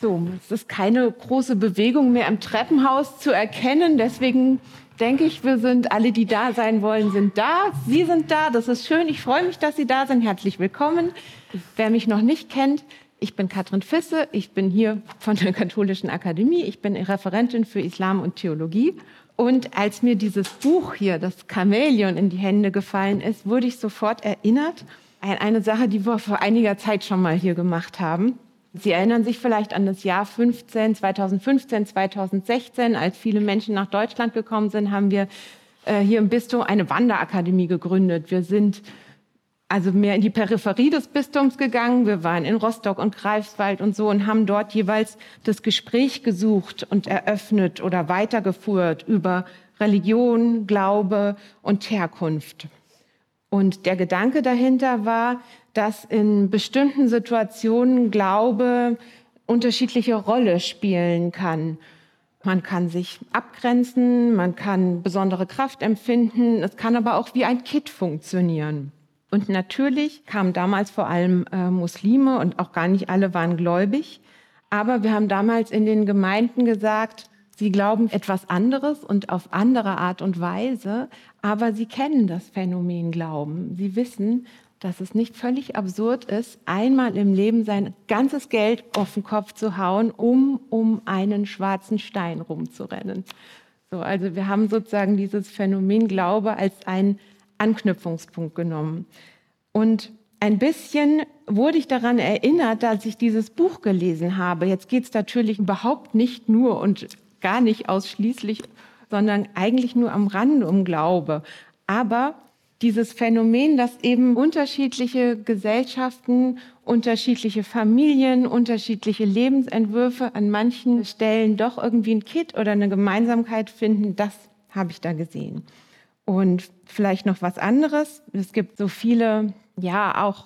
So, es ist keine große Bewegung mehr im Treppenhaus zu erkennen. Deswegen denke ich, wir sind alle, die da sein wollen, sind da. Sie sind da. Das ist schön. Ich freue mich, dass Sie da sind. Herzlich willkommen. Wer mich noch nicht kennt, ich bin Katrin Fisse. Ich bin hier von der Katholischen Akademie. Ich bin Referentin für Islam und Theologie. Und als mir dieses Buch hier, das Chamäleon, in die Hände gefallen ist, wurde ich sofort erinnert an eine Sache, die wir vor einiger Zeit schon mal hier gemacht haben. Sie erinnern sich vielleicht an das Jahr 15, 2015, 2016, als viele Menschen nach Deutschland gekommen sind, haben wir äh, hier im Bistum eine Wanderakademie gegründet. Wir sind also mehr in die Peripherie des Bistums gegangen. Wir waren in Rostock und Greifswald und so und haben dort jeweils das Gespräch gesucht und eröffnet oder weitergeführt über Religion, Glaube und Herkunft. Und der Gedanke dahinter war, dass in bestimmten Situationen Glaube unterschiedliche Rolle spielen kann. Man kann sich abgrenzen, man kann besondere Kraft empfinden, es kann aber auch wie ein Kit funktionieren. Und natürlich kamen damals vor allem äh, Muslime und auch gar nicht alle waren gläubig. Aber wir haben damals in den Gemeinden gesagt, sie glauben etwas anderes und auf andere Art und Weise, aber sie kennen das Phänomen Glauben. Sie wissen, dass es nicht völlig absurd ist, einmal im Leben sein ganzes Geld auf den Kopf zu hauen, um um einen schwarzen Stein rumzurennen. So, also wir haben sozusagen dieses Phänomen Glaube als ein Anknüpfungspunkt genommen. Und ein bisschen wurde ich daran erinnert, dass ich dieses Buch gelesen habe. Jetzt geht es natürlich überhaupt nicht nur und gar nicht ausschließlich, sondern eigentlich nur am Rande um Glaube. Aber dieses Phänomen, dass eben unterschiedliche Gesellschaften, unterschiedliche Familien, unterschiedliche Lebensentwürfe an manchen Stellen doch irgendwie ein Kit oder eine Gemeinsamkeit finden, das habe ich da gesehen. Und vielleicht noch was anderes. Es gibt so viele, ja, auch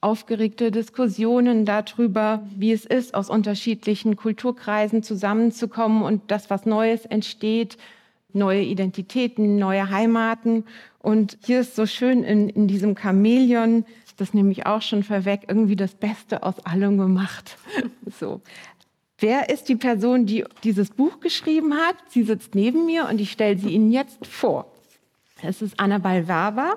aufgeregte Diskussionen darüber, wie es ist, aus unterschiedlichen Kulturkreisen zusammenzukommen und das, was Neues entsteht, neue Identitäten, neue Heimaten. Und hier ist so schön in, in diesem Chamäleon, das nehme ich auch schon vorweg, irgendwie das Beste aus allem gemacht. so. Wer ist die Person, die dieses Buch geschrieben hat? Sie sitzt neben mir und ich stelle sie Ihnen jetzt vor. Es ist Anna Balvava.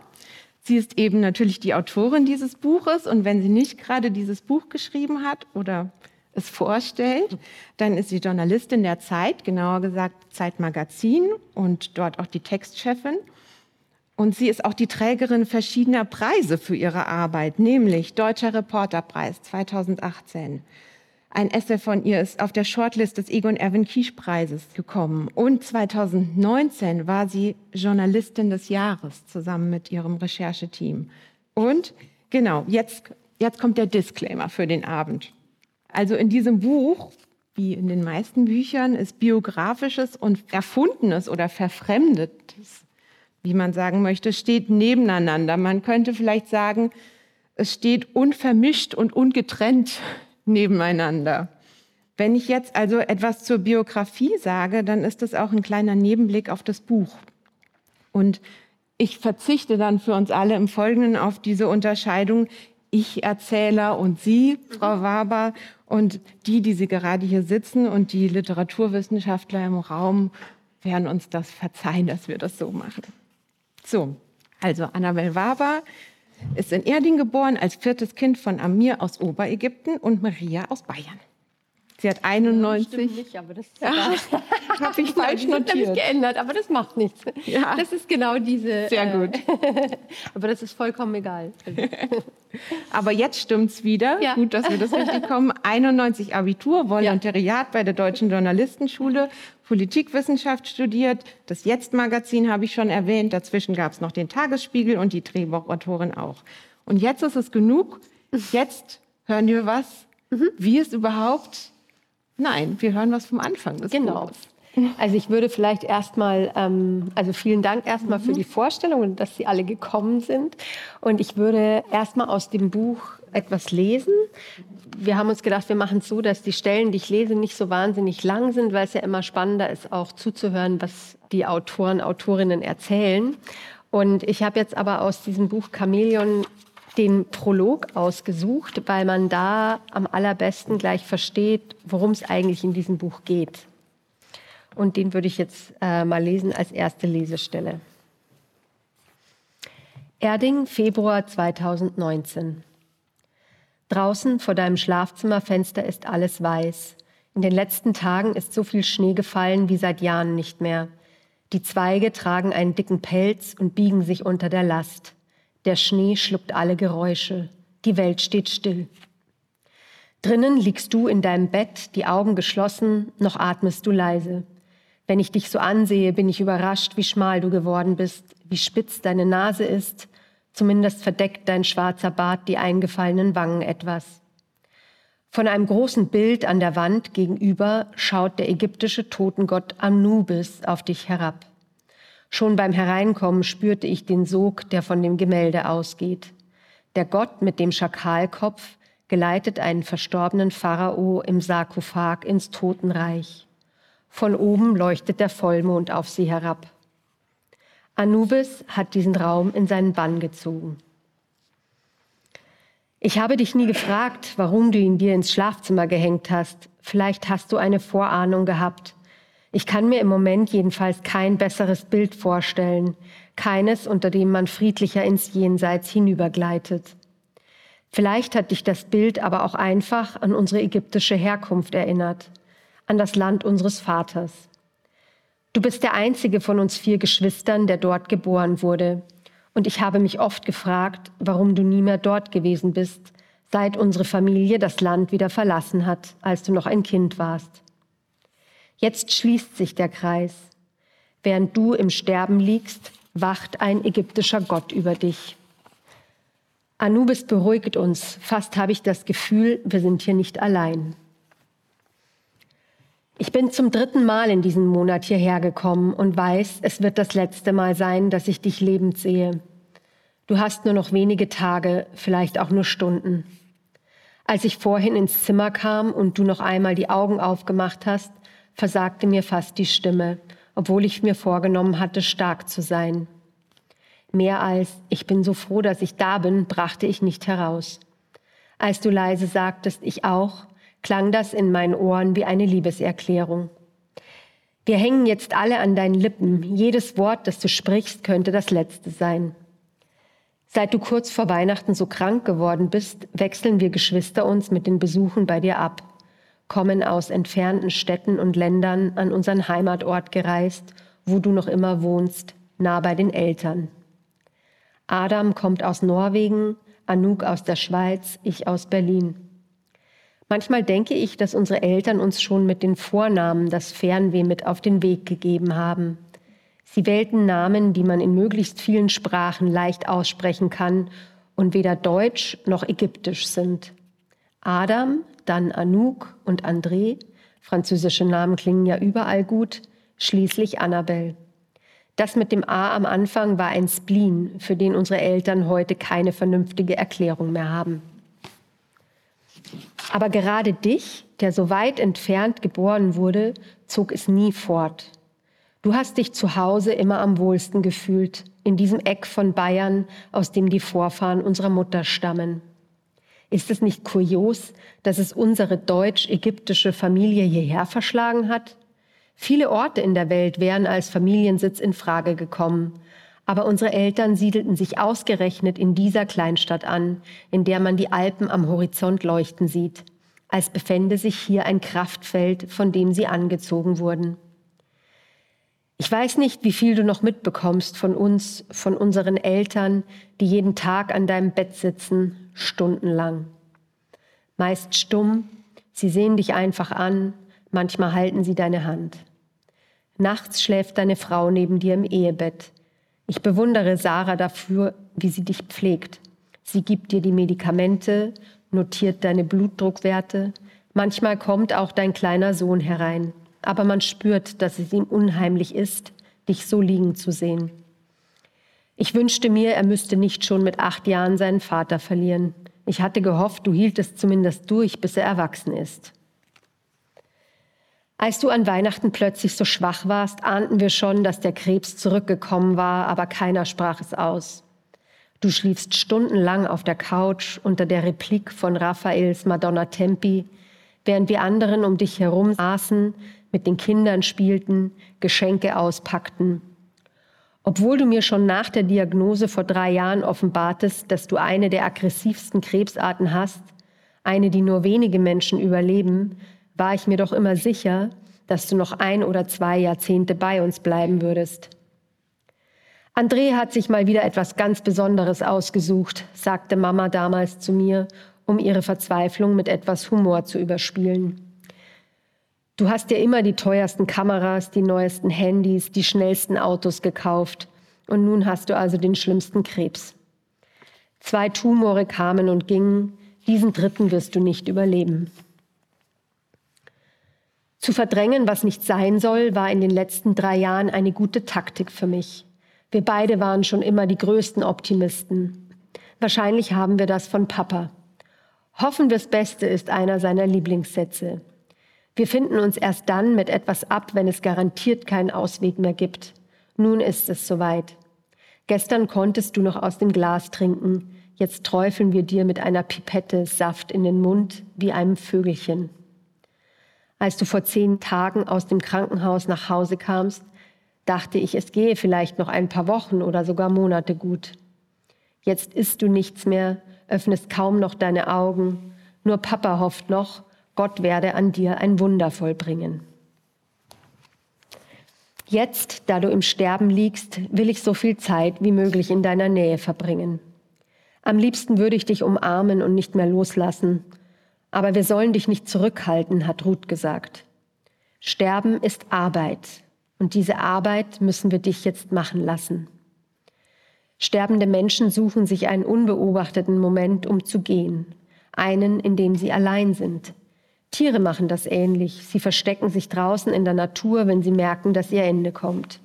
Sie ist eben natürlich die Autorin dieses Buches und wenn sie nicht gerade dieses Buch geschrieben hat oder es vorstellt, dann ist sie Journalistin der Zeit, genauer gesagt Zeitmagazin und dort auch die Textchefin. Und sie ist auch die Trägerin verschiedener Preise für ihre Arbeit, nämlich Deutscher Reporterpreis 2018, ein Essay von ihr ist auf der Shortlist des Egon Erwin Kisch Preises gekommen. Und 2019 war sie Journalistin des Jahres zusammen mit ihrem Rechercheteam. Und genau, jetzt, jetzt kommt der Disclaimer für den Abend. Also in diesem Buch, wie in den meisten Büchern, ist biografisches und erfundenes oder verfremdetes, wie man sagen möchte, steht nebeneinander. Man könnte vielleicht sagen, es steht unvermischt und ungetrennt nebeneinander. Wenn ich jetzt also etwas zur Biografie sage, dann ist das auch ein kleiner Nebenblick auf das Buch. Und ich verzichte dann für uns alle im Folgenden auf diese Unterscheidung Ich-Erzähler und Sie, Frau Waber, und die, die Sie gerade hier sitzen und die Literaturwissenschaftler im Raum werden uns das verzeihen, dass wir das so machen. So, also Annabel Waber ist in Erding geboren als viertes Kind von Amir aus Oberägypten und Maria aus Bayern. Sie hat 91. Ja, nicht, aber das ja, habe ich falsch notiert. Geändert, aber das macht nichts. Ja. Das ist genau diese. Sehr gut. Äh, aber das ist vollkommen egal. aber jetzt stimmt's wieder. Ja. Gut, dass wir das richtig kommen. 91 Abitur, Volontariat ja. bei der Deutschen Journalistenschule, Politikwissenschaft studiert. Das Jetzt-Magazin habe ich schon erwähnt. Dazwischen gab es noch den Tagesspiegel und die Drehbuchautorin auch. Und jetzt ist es genug. Jetzt hören wir was, mhm. wie es überhaupt Nein, wir hören was vom Anfang des genau. Buches. Also ich würde vielleicht erstmal, ähm, also vielen Dank erstmal mhm. für die Vorstellung und dass Sie alle gekommen sind. Und ich würde erstmal aus dem Buch etwas lesen. Wir haben uns gedacht, wir machen es so, dass die Stellen, die ich lese, nicht so wahnsinnig lang sind, weil es ja immer spannender ist, auch zuzuhören, was die Autoren, Autorinnen erzählen. Und ich habe jetzt aber aus diesem Buch Chamäleon den Prolog ausgesucht, weil man da am allerbesten gleich versteht, worum es eigentlich in diesem Buch geht. Und den würde ich jetzt äh, mal lesen als erste Lesestelle. Erding, Februar 2019. Draußen vor deinem Schlafzimmerfenster ist alles weiß. In den letzten Tagen ist so viel Schnee gefallen wie seit Jahren nicht mehr. Die Zweige tragen einen dicken Pelz und biegen sich unter der Last. Der Schnee schluckt alle Geräusche. Die Welt steht still. Drinnen liegst du in deinem Bett, die Augen geschlossen, noch atmest du leise. Wenn ich dich so ansehe, bin ich überrascht, wie schmal du geworden bist, wie spitz deine Nase ist. Zumindest verdeckt dein schwarzer Bart die eingefallenen Wangen etwas. Von einem großen Bild an der Wand gegenüber schaut der ägyptische Totengott Anubis auf dich herab. Schon beim Hereinkommen spürte ich den Sog, der von dem Gemälde ausgeht. Der Gott mit dem Schakalkopf geleitet einen verstorbenen Pharao im Sarkophag ins Totenreich. Von oben leuchtet der Vollmond auf sie herab. Anubis hat diesen Raum in seinen Bann gezogen. Ich habe dich nie gefragt, warum du ihn dir ins Schlafzimmer gehängt hast. Vielleicht hast du eine Vorahnung gehabt. Ich kann mir im Moment jedenfalls kein besseres Bild vorstellen, keines, unter dem man friedlicher ins Jenseits hinübergleitet. Vielleicht hat dich das Bild aber auch einfach an unsere ägyptische Herkunft erinnert an das Land unseres Vaters. Du bist der einzige von uns vier Geschwistern, der dort geboren wurde. Und ich habe mich oft gefragt, warum du nie mehr dort gewesen bist, seit unsere Familie das Land wieder verlassen hat, als du noch ein Kind warst. Jetzt schließt sich der Kreis. Während du im Sterben liegst, wacht ein ägyptischer Gott über dich. Anubis beruhigt uns. Fast habe ich das Gefühl, wir sind hier nicht allein. Ich bin zum dritten Mal in diesem Monat hierher gekommen und weiß, es wird das letzte Mal sein, dass ich dich lebend sehe. Du hast nur noch wenige Tage, vielleicht auch nur Stunden. Als ich vorhin ins Zimmer kam und du noch einmal die Augen aufgemacht hast, versagte mir fast die Stimme, obwohl ich mir vorgenommen hatte, stark zu sein. Mehr als ich bin so froh, dass ich da bin, brachte ich nicht heraus. Als du leise sagtest, ich auch, klang das in meinen Ohren wie eine Liebeserklärung. Wir hängen jetzt alle an deinen Lippen. Jedes Wort, das du sprichst, könnte das letzte sein. Seit du kurz vor Weihnachten so krank geworden bist, wechseln wir Geschwister uns mit den Besuchen bei dir ab, kommen aus entfernten Städten und Ländern an unseren Heimatort gereist, wo du noch immer wohnst, nah bei den Eltern. Adam kommt aus Norwegen, Anouk aus der Schweiz, ich aus Berlin. Manchmal denke ich, dass unsere Eltern uns schon mit den Vornamen das Fernweh mit auf den Weg gegeben haben. Sie wählten Namen, die man in möglichst vielen Sprachen leicht aussprechen kann und weder deutsch noch ägyptisch sind. Adam, dann Anouk und André, französische Namen klingen ja überall gut, schließlich Annabelle. Das mit dem A am Anfang war ein Spleen, für den unsere Eltern heute keine vernünftige Erklärung mehr haben. Aber gerade dich, der so weit entfernt geboren wurde, zog es nie fort. Du hast dich zu Hause immer am wohlsten gefühlt, in diesem Eck von Bayern, aus dem die Vorfahren unserer Mutter stammen. Ist es nicht kurios, dass es unsere deutsch-ägyptische Familie hierher verschlagen hat? Viele Orte in der Welt wären als Familiensitz in Frage gekommen, aber unsere Eltern siedelten sich ausgerechnet in dieser Kleinstadt an, in der man die Alpen am Horizont leuchten sieht, als befände sich hier ein Kraftfeld, von dem sie angezogen wurden. Ich weiß nicht, wie viel du noch mitbekommst von uns, von unseren Eltern, die jeden Tag an deinem Bett sitzen, stundenlang. Meist stumm, sie sehen dich einfach an, manchmal halten sie deine Hand. Nachts schläft deine Frau neben dir im Ehebett. Ich bewundere Sarah dafür, wie sie dich pflegt. Sie gibt dir die Medikamente, notiert deine Blutdruckwerte. Manchmal kommt auch dein kleiner Sohn herein. Aber man spürt, dass es ihm unheimlich ist, dich so liegen zu sehen. Ich wünschte mir, er müsste nicht schon mit acht Jahren seinen Vater verlieren. Ich hatte gehofft, du hieltest zumindest durch, bis er erwachsen ist. Als du an Weihnachten plötzlich so schwach warst, ahnten wir schon, dass der Krebs zurückgekommen war, aber keiner sprach es aus. Du schliefst stundenlang auf der Couch unter der Replik von Raphaels Madonna Tempi, während wir anderen um dich herum saßen, mit den Kindern spielten, Geschenke auspackten. Obwohl du mir schon nach der Diagnose vor drei Jahren offenbartest, dass du eine der aggressivsten Krebsarten hast, eine, die nur wenige Menschen überleben, war ich mir doch immer sicher, dass du noch ein oder zwei Jahrzehnte bei uns bleiben würdest. André hat sich mal wieder etwas ganz Besonderes ausgesucht, sagte Mama damals zu mir, um ihre Verzweiflung mit etwas Humor zu überspielen. Du hast dir immer die teuersten Kameras, die neuesten Handys, die schnellsten Autos gekauft und nun hast du also den schlimmsten Krebs. Zwei Tumore kamen und gingen, diesen dritten wirst du nicht überleben. Zu verdrängen, was nicht sein soll, war in den letzten drei Jahren eine gute Taktik für mich. Wir beide waren schon immer die größten Optimisten. Wahrscheinlich haben wir das von Papa. Hoffen wir's Beste ist einer seiner Lieblingssätze. Wir finden uns erst dann mit etwas ab, wenn es garantiert keinen Ausweg mehr gibt. Nun ist es soweit. Gestern konntest du noch aus dem Glas trinken. Jetzt träufeln wir dir mit einer Pipette Saft in den Mund wie einem Vögelchen. Als du vor zehn Tagen aus dem Krankenhaus nach Hause kamst, dachte ich, es gehe vielleicht noch ein paar Wochen oder sogar Monate gut. Jetzt isst du nichts mehr, öffnest kaum noch deine Augen, nur Papa hofft noch, Gott werde an dir ein Wunder vollbringen. Jetzt, da du im Sterben liegst, will ich so viel Zeit wie möglich in deiner Nähe verbringen. Am liebsten würde ich dich umarmen und nicht mehr loslassen. Aber wir sollen dich nicht zurückhalten, hat Ruth gesagt. Sterben ist Arbeit, und diese Arbeit müssen wir dich jetzt machen lassen. Sterbende Menschen suchen sich einen unbeobachteten Moment, um zu gehen, einen, in dem sie allein sind. Tiere machen das ähnlich. Sie verstecken sich draußen in der Natur, wenn sie merken, dass ihr Ende kommt.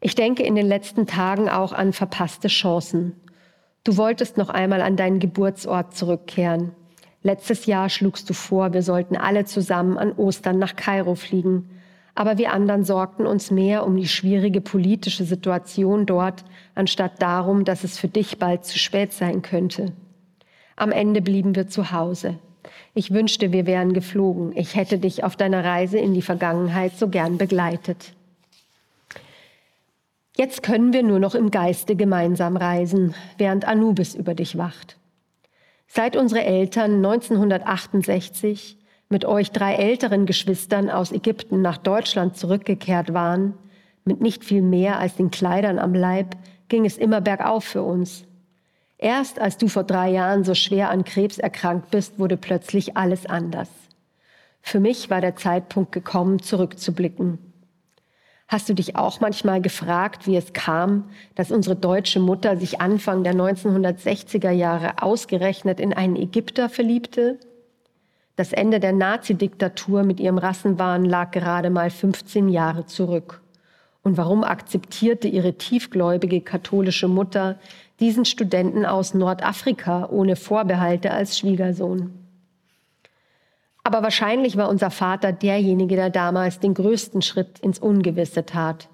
Ich denke in den letzten Tagen auch an verpasste Chancen. Du wolltest noch einmal an deinen Geburtsort zurückkehren. Letztes Jahr schlugst du vor, wir sollten alle zusammen an Ostern nach Kairo fliegen aber wir anderen sorgten uns mehr um die schwierige politische Situation dort, anstatt darum, dass es für dich bald zu spät sein könnte. Am Ende blieben wir zu Hause. Ich wünschte, wir wären geflogen. Ich hätte dich auf deiner Reise in die Vergangenheit so gern begleitet. Jetzt können wir nur noch im Geiste gemeinsam reisen, während Anubis über dich wacht. Seit unsere Eltern 1968 mit euch drei älteren Geschwistern aus Ägypten nach Deutschland zurückgekehrt waren, mit nicht viel mehr als den Kleidern am Leib, ging es immer bergauf für uns. Erst als du vor drei Jahren so schwer an Krebs erkrankt bist, wurde plötzlich alles anders. Für mich war der Zeitpunkt gekommen, zurückzublicken. Hast du dich auch manchmal gefragt, wie es kam, dass unsere deutsche Mutter sich Anfang der 1960er Jahre ausgerechnet in einen Ägypter verliebte? Das Ende der Nazi-Diktatur mit ihrem Rassenwahn lag gerade mal 15 Jahre zurück. Und warum akzeptierte ihre tiefgläubige katholische Mutter diesen Studenten aus Nordafrika ohne Vorbehalte als Schwiegersohn? Aber wahrscheinlich war unser Vater derjenige, der damals den größten Schritt ins Ungewisse tat.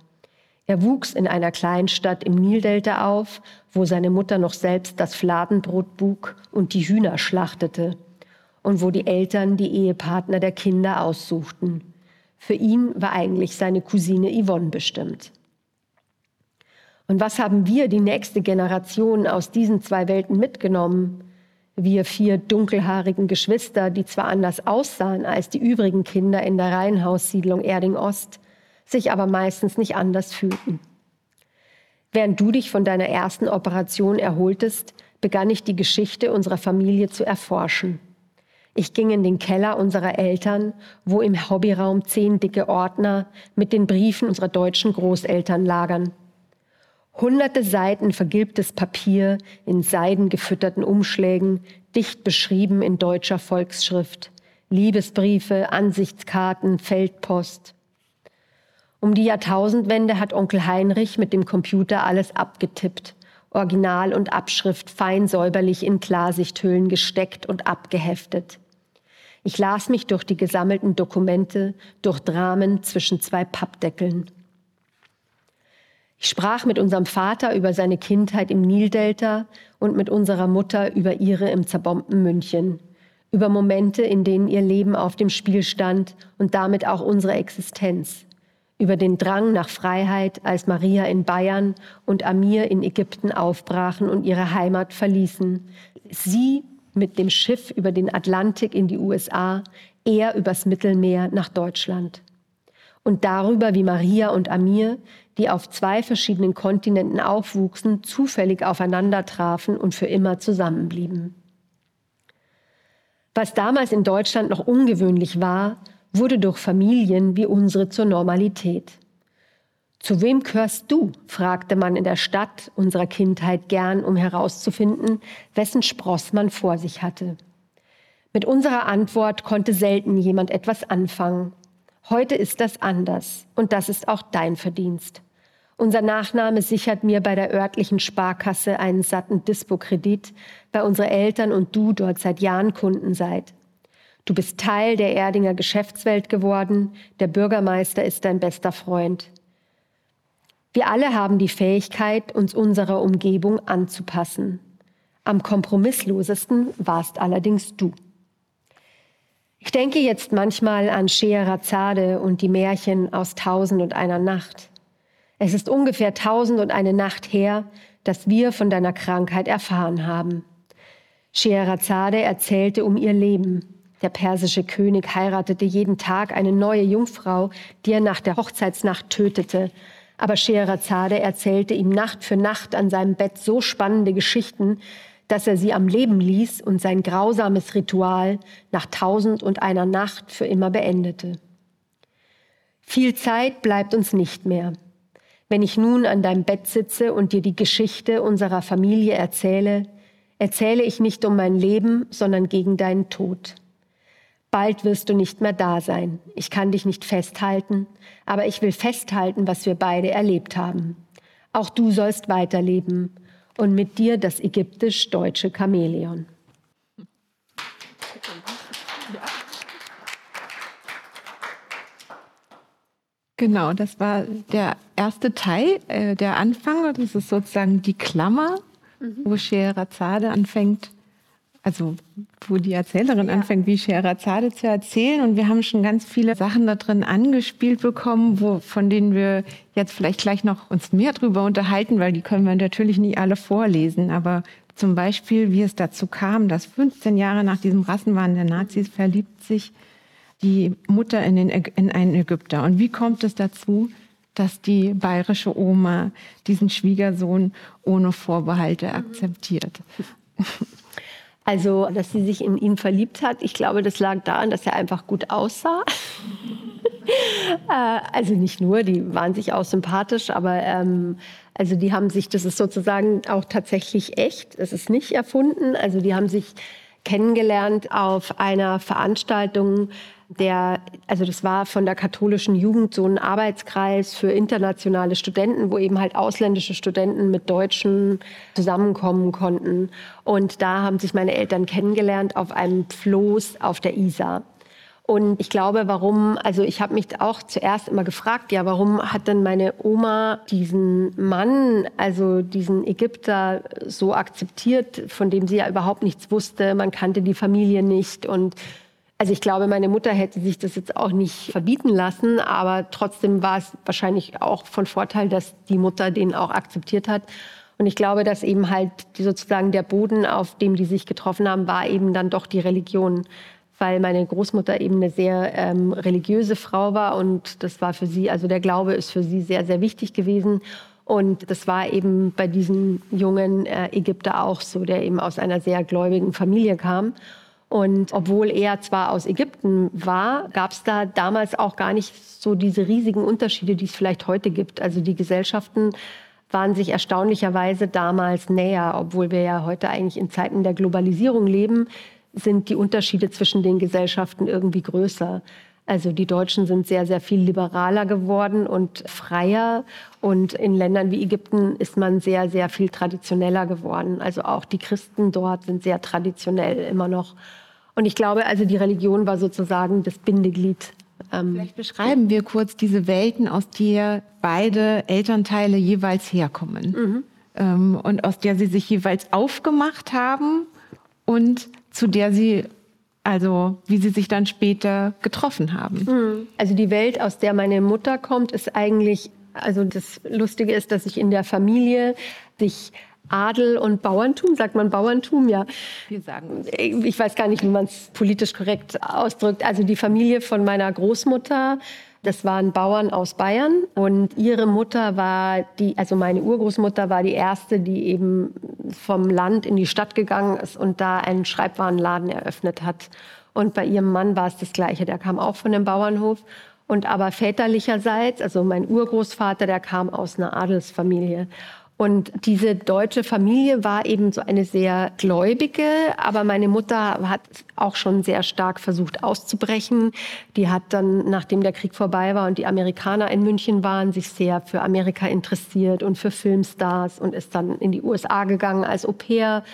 Er wuchs in einer Kleinstadt im Nildelta auf, wo seine Mutter noch selbst das Fladenbrot bug und die Hühner schlachtete und wo die Eltern die Ehepartner der Kinder aussuchten. Für ihn war eigentlich seine Cousine Yvonne bestimmt. Und was haben wir, die nächste Generation, aus diesen zwei Welten mitgenommen? Wir vier dunkelhaarigen Geschwister, die zwar anders aussahen als die übrigen Kinder in der Reihenhaussiedlung Erding Ost, sich aber meistens nicht anders fühlten. Während du dich von deiner ersten Operation erholtest, begann ich die Geschichte unserer Familie zu erforschen. Ich ging in den Keller unserer Eltern, wo im Hobbyraum zehn dicke Ordner mit den Briefen unserer deutschen Großeltern lagern. Hunderte Seiten vergilbtes Papier in seidengefütterten Umschlägen, dicht beschrieben in deutscher Volksschrift. Liebesbriefe, Ansichtskarten, Feldpost. Um die Jahrtausendwende hat Onkel Heinrich mit dem Computer alles abgetippt. Original und Abschrift fein säuberlich in Klarsichthüllen gesteckt und abgeheftet. Ich las mich durch die gesammelten Dokumente, durch Dramen zwischen zwei Pappdeckeln. Ich sprach mit unserem Vater über seine Kindheit im Nildelta und mit unserer Mutter über ihre im zerbombten München, über Momente, in denen ihr Leben auf dem Spiel stand und damit auch unsere Existenz, über den Drang nach Freiheit, als Maria in Bayern und Amir in Ägypten aufbrachen und ihre Heimat verließen. Sie mit dem Schiff über den Atlantik in die USA, er übers Mittelmeer nach Deutschland. Und darüber, wie Maria und Amir die auf zwei verschiedenen Kontinenten aufwuchsen, zufällig aufeinander trafen und für immer zusammenblieben. Was damals in Deutschland noch ungewöhnlich war, wurde durch Familien wie unsere zur Normalität. Zu wem gehörst du? fragte man in der Stadt unserer Kindheit gern, um herauszufinden, wessen Spross man vor sich hatte. Mit unserer Antwort konnte selten jemand etwas anfangen. Heute ist das anders und das ist auch dein Verdienst. Unser Nachname sichert mir bei der örtlichen Sparkasse einen satten Dispo-Kredit, weil unsere Eltern und du dort seit Jahren Kunden seid. Du bist Teil der Erdinger Geschäftswelt geworden, der Bürgermeister ist dein bester Freund. Wir alle haben die Fähigkeit, uns unserer Umgebung anzupassen. Am kompromisslosesten warst allerdings du. Ich denke jetzt manchmal an Scheherazade und die Märchen aus Tausend und einer Nacht. Es ist ungefähr tausend und eine Nacht her, dass wir von deiner Krankheit erfahren haben. Scheherazade erzählte um ihr Leben. Der persische König heiratete jeden Tag eine neue Jungfrau, die er nach der Hochzeitsnacht tötete. Aber Scheherazade erzählte ihm Nacht für Nacht an seinem Bett so spannende Geschichten, dass er sie am Leben ließ und sein grausames Ritual nach tausend und einer Nacht für immer beendete. Viel Zeit bleibt uns nicht mehr. Wenn ich nun an deinem Bett sitze und dir die Geschichte unserer Familie erzähle, erzähle ich nicht um mein Leben, sondern gegen deinen Tod. Bald wirst du nicht mehr da sein. Ich kann dich nicht festhalten, aber ich will festhalten, was wir beide erlebt haben. Auch du sollst weiterleben und mit dir das ägyptisch-deutsche Chamäleon. Genau, das war der erste Teil, äh, der Anfang. Das ist sozusagen die Klammer, mhm. wo Scheherazade anfängt, also wo die Erzählerin ja. anfängt, wie Scheherazade zu erzählen. Und wir haben schon ganz viele Sachen da drin angespielt bekommen, wo, von denen wir jetzt vielleicht gleich noch uns mehr drüber unterhalten, weil die können wir natürlich nicht alle vorlesen. Aber zum Beispiel, wie es dazu kam, dass 15 Jahre nach diesem Rassenwahn der Nazis verliebt sich die Mutter in, den, in einen Ägypter. Und wie kommt es dazu, dass die bayerische Oma diesen Schwiegersohn ohne Vorbehalte akzeptiert? Also, dass sie sich in ihn verliebt hat, ich glaube, das lag daran, dass er einfach gut aussah. Äh, also nicht nur, die waren sich auch sympathisch, aber ähm, also die haben sich, das ist sozusagen auch tatsächlich echt, es ist nicht erfunden. Also die haben sich kennengelernt auf einer Veranstaltung der, also das war von der katholischen Jugend so ein Arbeitskreis für internationale Studenten, wo eben halt ausländische Studenten mit Deutschen zusammenkommen konnten. Und da haben sich meine Eltern kennengelernt auf einem Floß auf der Isar. Und ich glaube, warum, also ich habe mich auch zuerst immer gefragt, ja, warum hat denn meine Oma diesen Mann, also diesen Ägypter so akzeptiert, von dem sie ja überhaupt nichts wusste, man kannte die Familie nicht und also ich glaube, meine Mutter hätte sich das jetzt auch nicht verbieten lassen, aber trotzdem war es wahrscheinlich auch von Vorteil, dass die Mutter den auch akzeptiert hat. Und ich glaube, dass eben halt sozusagen der Boden, auf dem die sich getroffen haben, war eben dann doch die Religion, weil meine Großmutter eben eine sehr ähm, religiöse Frau war und das war für sie, also der Glaube ist für sie sehr, sehr wichtig gewesen. Und das war eben bei diesem jungen äh, Ägypter auch so, der eben aus einer sehr gläubigen Familie kam. Und obwohl er zwar aus Ägypten war, gab es da damals auch gar nicht so diese riesigen Unterschiede, die es vielleicht heute gibt. Also die Gesellschaften waren sich erstaunlicherweise damals näher, obwohl wir ja heute eigentlich in Zeiten der Globalisierung leben, sind die Unterschiede zwischen den Gesellschaften irgendwie größer. Also die Deutschen sind sehr, sehr viel liberaler geworden und freier. Und in Ländern wie Ägypten ist man sehr, sehr viel traditioneller geworden. Also auch die Christen dort sind sehr traditionell immer noch. Und ich glaube, also die Religion war sozusagen das Bindeglied Ähm Vielleicht beschreiben wir kurz diese Welten, aus der beide Elternteile jeweils herkommen mhm. ähm, und aus der sie sich jeweils aufgemacht haben und zu der sie also wie sie sich dann später getroffen haben. Mhm. Also die Welt, aus der meine Mutter kommt, ist eigentlich, also das Lustige ist, dass ich in der Familie sich Adel und Bauerntum, sagt man Bauerntum, ja. Wir sagen. Ich weiß gar nicht, wie man es politisch korrekt ausdrückt. Also die Familie von meiner Großmutter, das waren Bauern aus Bayern und ihre Mutter war die, also meine Urgroßmutter war die erste, die eben vom Land in die Stadt gegangen ist und da einen Schreibwarenladen eröffnet hat. Und bei ihrem Mann war es das Gleiche. Der kam auch von dem Bauernhof. Und aber väterlicherseits, also mein Urgroßvater, der kam aus einer Adelsfamilie. Und diese deutsche Familie war eben so eine sehr gläubige, aber meine Mutter hat auch schon sehr stark versucht auszubrechen. Die hat dann, nachdem der Krieg vorbei war und die Amerikaner in München waren, sich sehr für Amerika interessiert und für Filmstars und ist dann in die USA gegangen als Au pair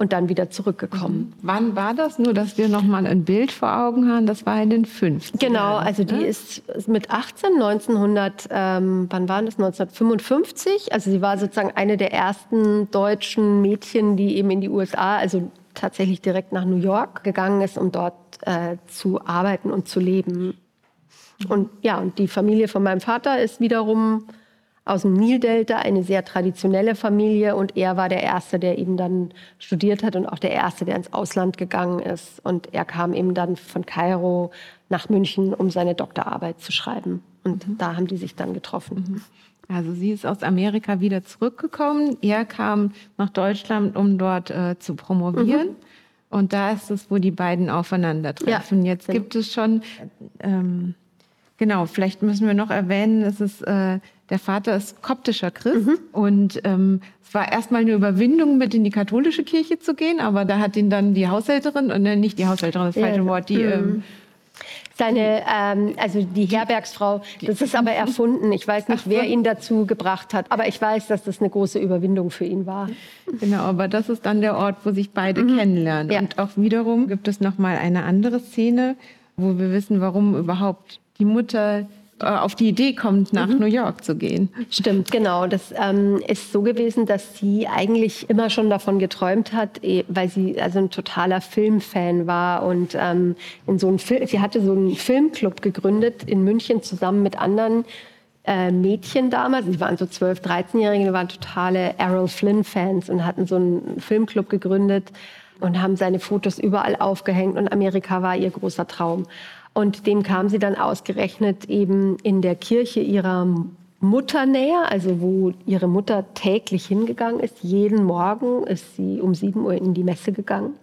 und dann wieder zurückgekommen. Mhm. Wann war das? Nur, dass wir noch mal ein Bild vor Augen haben. Das war in den 50 Genau, also die ist mit 18, 1900, ähm, wann war das? 1955. Also sie war sozusagen eine der ersten deutschen Mädchen, die eben in die USA, also tatsächlich direkt nach New York gegangen ist, um dort äh, zu arbeiten und zu leben. Und ja, und die Familie von meinem Vater ist wiederum aus dem Nildelta, eine sehr traditionelle Familie. Und er war der Erste, der eben dann studiert hat und auch der Erste, der ins Ausland gegangen ist. Und er kam eben dann von Kairo nach München, um seine Doktorarbeit zu schreiben. Und mhm. da haben die sich dann getroffen. Mhm. Also sie ist aus Amerika wieder zurückgekommen. Er kam nach Deutschland, um dort äh, zu promovieren. Mhm. Und da ist es, wo die beiden aufeinandertreffen. Ja, Jetzt genau. gibt es schon, ähm, genau, vielleicht müssen wir noch erwähnen, es ist äh, der Vater ist koptischer Christ mhm. und ähm, es war erstmal eine Überwindung, mit in die katholische Kirche zu gehen, aber da hat ihn dann die Haushälterin, und äh, nicht die Haushälterin, das falsche ja. Wort, die... Mhm. Ähm, seine, ähm, also die Herbergsfrau, das ist aber erfunden. Ich weiß nicht, wer ihn dazu gebracht hat, aber ich weiß, dass das eine große Überwindung für ihn war. Genau, aber das ist dann der Ort, wo sich beide mhm. kennenlernen. Ja. Und auch wiederum gibt es noch mal eine andere Szene, wo wir wissen, warum überhaupt die Mutter auf die Idee kommt, nach mhm. New York zu gehen. Stimmt, genau. Das ähm, ist so gewesen, dass sie eigentlich immer schon davon geträumt hat, eh, weil sie also ein totaler Filmfan war und ähm, in so einem Film, sie hatte so einen Filmclub gegründet in München zusammen mit anderen äh, Mädchen damals. Sie waren so 12, 13-Jährige, die waren totale Errol Flynn-Fans und hatten so einen Filmclub gegründet und haben seine Fotos überall aufgehängt und Amerika war ihr großer Traum. Und dem kam sie dann ausgerechnet eben in der Kirche ihrer Mutter näher, also wo ihre Mutter täglich hingegangen ist. Jeden Morgen ist sie um 7 Uhr in die Messe gegangen.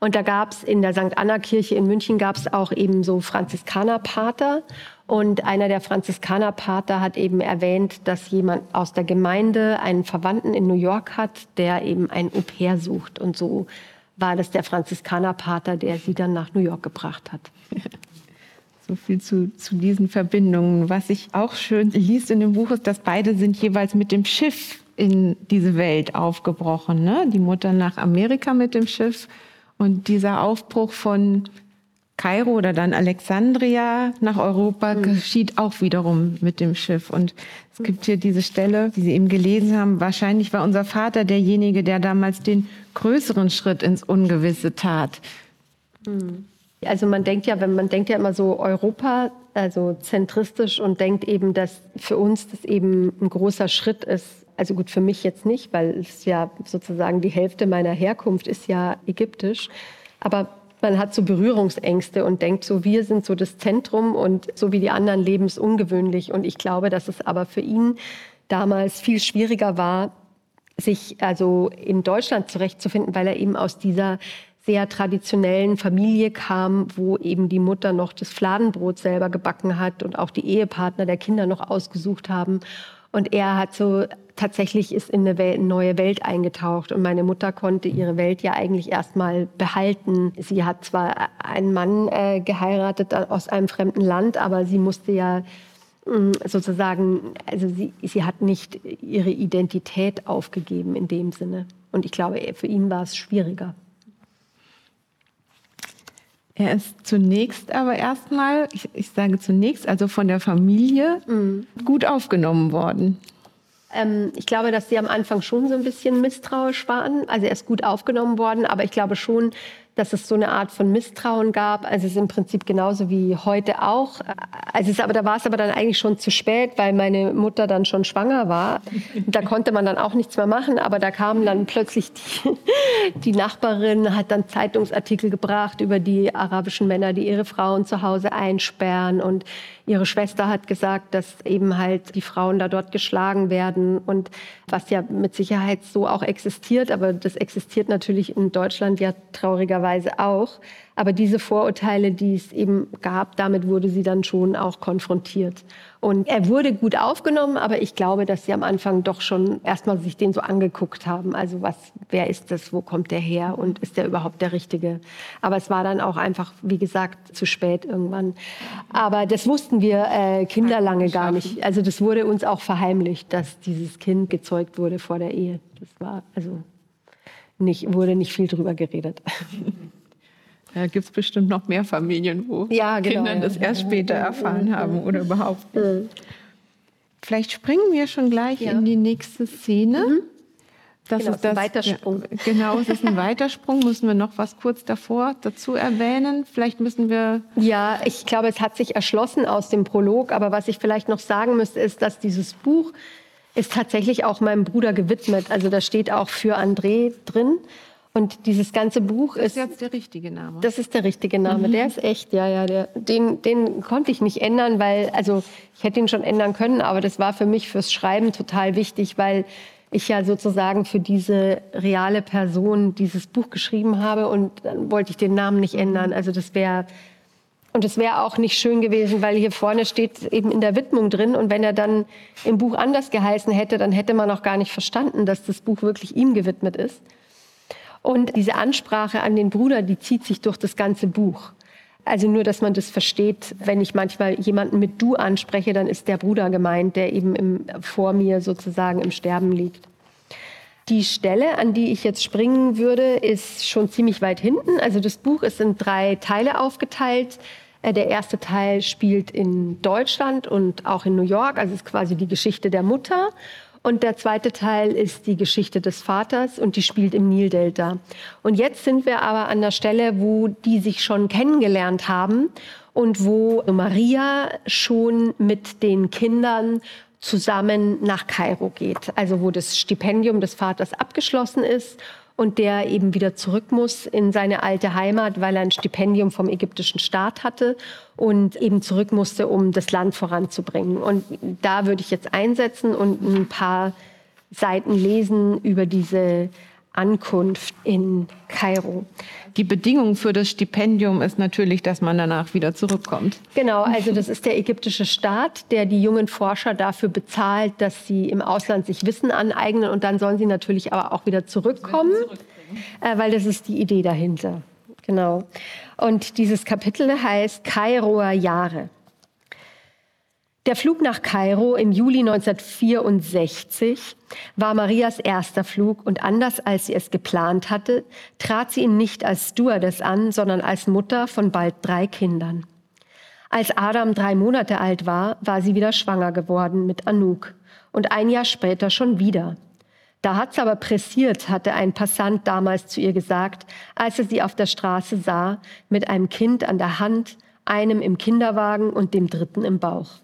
Und da gab es in der St. Anna-Kirche in München gab es auch eben so Franziskanerpater. Und einer der Franziskanerpater hat eben erwähnt, dass jemand aus der Gemeinde einen Verwandten in New York hat, der eben ein Au-pair sucht. Und so war das der Franziskanerpater, der sie dann nach New York gebracht hat. So viel zu, zu diesen Verbindungen. Was ich auch schön liest in dem Buch ist, dass beide sind jeweils mit dem Schiff in diese Welt aufgebrochen. Ne? Die Mutter nach Amerika mit dem Schiff und dieser Aufbruch von Kairo oder dann Alexandria nach Europa mhm. geschieht auch wiederum mit dem Schiff. Und es gibt hier diese Stelle, die Sie eben gelesen haben. Wahrscheinlich war unser Vater derjenige, der damals den größeren Schritt ins Ungewisse tat. Mhm. Also man denkt ja, wenn man denkt ja immer so Europa, also zentristisch und denkt eben, dass für uns das eben ein großer Schritt ist. Also gut, für mich jetzt nicht, weil es ja sozusagen die Hälfte meiner Herkunft ist ja ägyptisch. Aber man hat so Berührungsängste und denkt so, wir sind so das Zentrum und so wie die anderen leben es ungewöhnlich. Und ich glaube, dass es aber für ihn damals viel schwieriger war, sich also in Deutschland zurechtzufinden, weil er eben aus dieser sehr traditionellen Familie kam, wo eben die Mutter noch das Fladenbrot selber gebacken hat und auch die Ehepartner der Kinder noch ausgesucht haben. Und er hat so tatsächlich ist in eine Welt, neue Welt eingetaucht und meine Mutter konnte ihre Welt ja eigentlich erstmal behalten. Sie hat zwar einen Mann äh, geheiratet aus einem fremden Land, aber sie musste ja mm, sozusagen, also sie, sie hat nicht ihre Identität aufgegeben in dem Sinne. Und ich glaube, für ihn war es schwieriger. Er ist zunächst aber erstmal, ich, ich sage zunächst, also von der Familie mhm. gut aufgenommen worden. Ähm, ich glaube, dass sie am Anfang schon so ein bisschen misstrauisch waren. Also er ist gut aufgenommen worden, aber ich glaube schon, dass es so eine Art von Misstrauen gab. Also es ist im Prinzip genauso wie heute auch. Also es aber, da war es aber dann eigentlich schon zu spät, weil meine Mutter dann schon schwanger war. Da konnte man dann auch nichts mehr machen, aber da kam dann plötzlich die, die Nachbarin, hat dann Zeitungsartikel gebracht über die arabischen Männer, die ihre Frauen zu Hause einsperren und ihre Schwester hat gesagt, dass eben halt die Frauen da dort geschlagen werden und was ja mit Sicherheit so auch existiert, aber das existiert natürlich in Deutschland ja traurigerweise auch. Aber diese Vorurteile, die es eben gab, damit wurde sie dann schon auch konfrontiert. Und er wurde gut aufgenommen, aber ich glaube, dass sie am Anfang doch schon erstmal sich den so angeguckt haben. Also was, wer ist das, wo kommt der her und ist der überhaupt der Richtige? Aber es war dann auch einfach, wie gesagt, zu spät irgendwann. Aber das wussten wir äh, Kinder lange gar nicht. Also das wurde uns auch verheimlicht, dass dieses Kind gezeugt wurde vor der Ehe. Das war also nicht, wurde nicht viel drüber geredet. Da gibt es bestimmt noch mehr Familien, wo ja, genau, Kinder das erst später erfahren haben oder überhaupt. Vielleicht springen wir schon gleich ja. in die nächste Szene. Mhm. Das genau, ist das, ein Weitersprung. Ja, genau, es ist ein Weitersprung. Müssen wir noch was kurz davor dazu erwähnen? Vielleicht müssen wir. Ja, ich glaube, es hat sich erschlossen aus dem Prolog. Aber was ich vielleicht noch sagen müsste, ist, dass dieses Buch ist tatsächlich auch meinem Bruder gewidmet. Also da steht auch für André drin. Und dieses ganze Buch ist. Das ist jetzt der richtige Name. Das ist der richtige Name. Mhm. Der ist echt, ja, ja. Der, den, den konnte ich nicht ändern, weil, also ich hätte ihn schon ändern können, aber das war für mich fürs Schreiben total wichtig, weil ich ja sozusagen für diese reale Person dieses Buch geschrieben habe und dann wollte ich den Namen nicht ändern. Also das wäre und es wäre auch nicht schön gewesen, weil hier vorne steht eben in der Widmung drin. Und wenn er dann im Buch anders geheißen hätte, dann hätte man auch gar nicht verstanden, dass das Buch wirklich ihm gewidmet ist. Und diese Ansprache an den Bruder, die zieht sich durch das ganze Buch. Also nur, dass man das versteht, wenn ich manchmal jemanden mit du anspreche, dann ist der Bruder gemeint, der eben im, vor mir sozusagen im Sterben liegt. Die Stelle, an die ich jetzt springen würde, ist schon ziemlich weit hinten. Also das Buch ist in drei Teile aufgeteilt. Äh, der erste Teil spielt in Deutschland und auch in New York, also ist quasi die Geschichte der Mutter. Und der zweite Teil ist die Geschichte des Vaters und die spielt im Nildelta. Und jetzt sind wir aber an der Stelle, wo die sich schon kennengelernt haben und wo Maria schon mit den Kindern zusammen nach Kairo geht. Also wo das Stipendium des Vaters abgeschlossen ist und der eben wieder zurück muss in seine alte Heimat, weil er ein Stipendium vom ägyptischen Staat hatte und eben zurück musste, um das Land voranzubringen. Und da würde ich jetzt einsetzen und ein paar Seiten lesen über diese Ankunft in Kairo. Die Bedingung für das Stipendium ist natürlich, dass man danach wieder zurückkommt. Genau, also das ist der ägyptische Staat, der die jungen Forscher dafür bezahlt, dass sie im Ausland sich Wissen aneignen und dann sollen sie natürlich aber auch wieder zurückkommen, äh, weil das ist die Idee dahinter. Genau. Und dieses Kapitel heißt Kairoer Jahre. Der Flug nach Kairo im Juli 1964 war Marias erster Flug und anders als sie es geplant hatte, trat sie ihn nicht als Stewardess an, sondern als Mutter von bald drei Kindern. Als Adam drei Monate alt war, war sie wieder schwanger geworden mit Anouk und ein Jahr später schon wieder. Da hat's aber pressiert, hatte ein Passant damals zu ihr gesagt, als er sie auf der Straße sah, mit einem Kind an der Hand, einem im Kinderwagen und dem dritten im Bauch.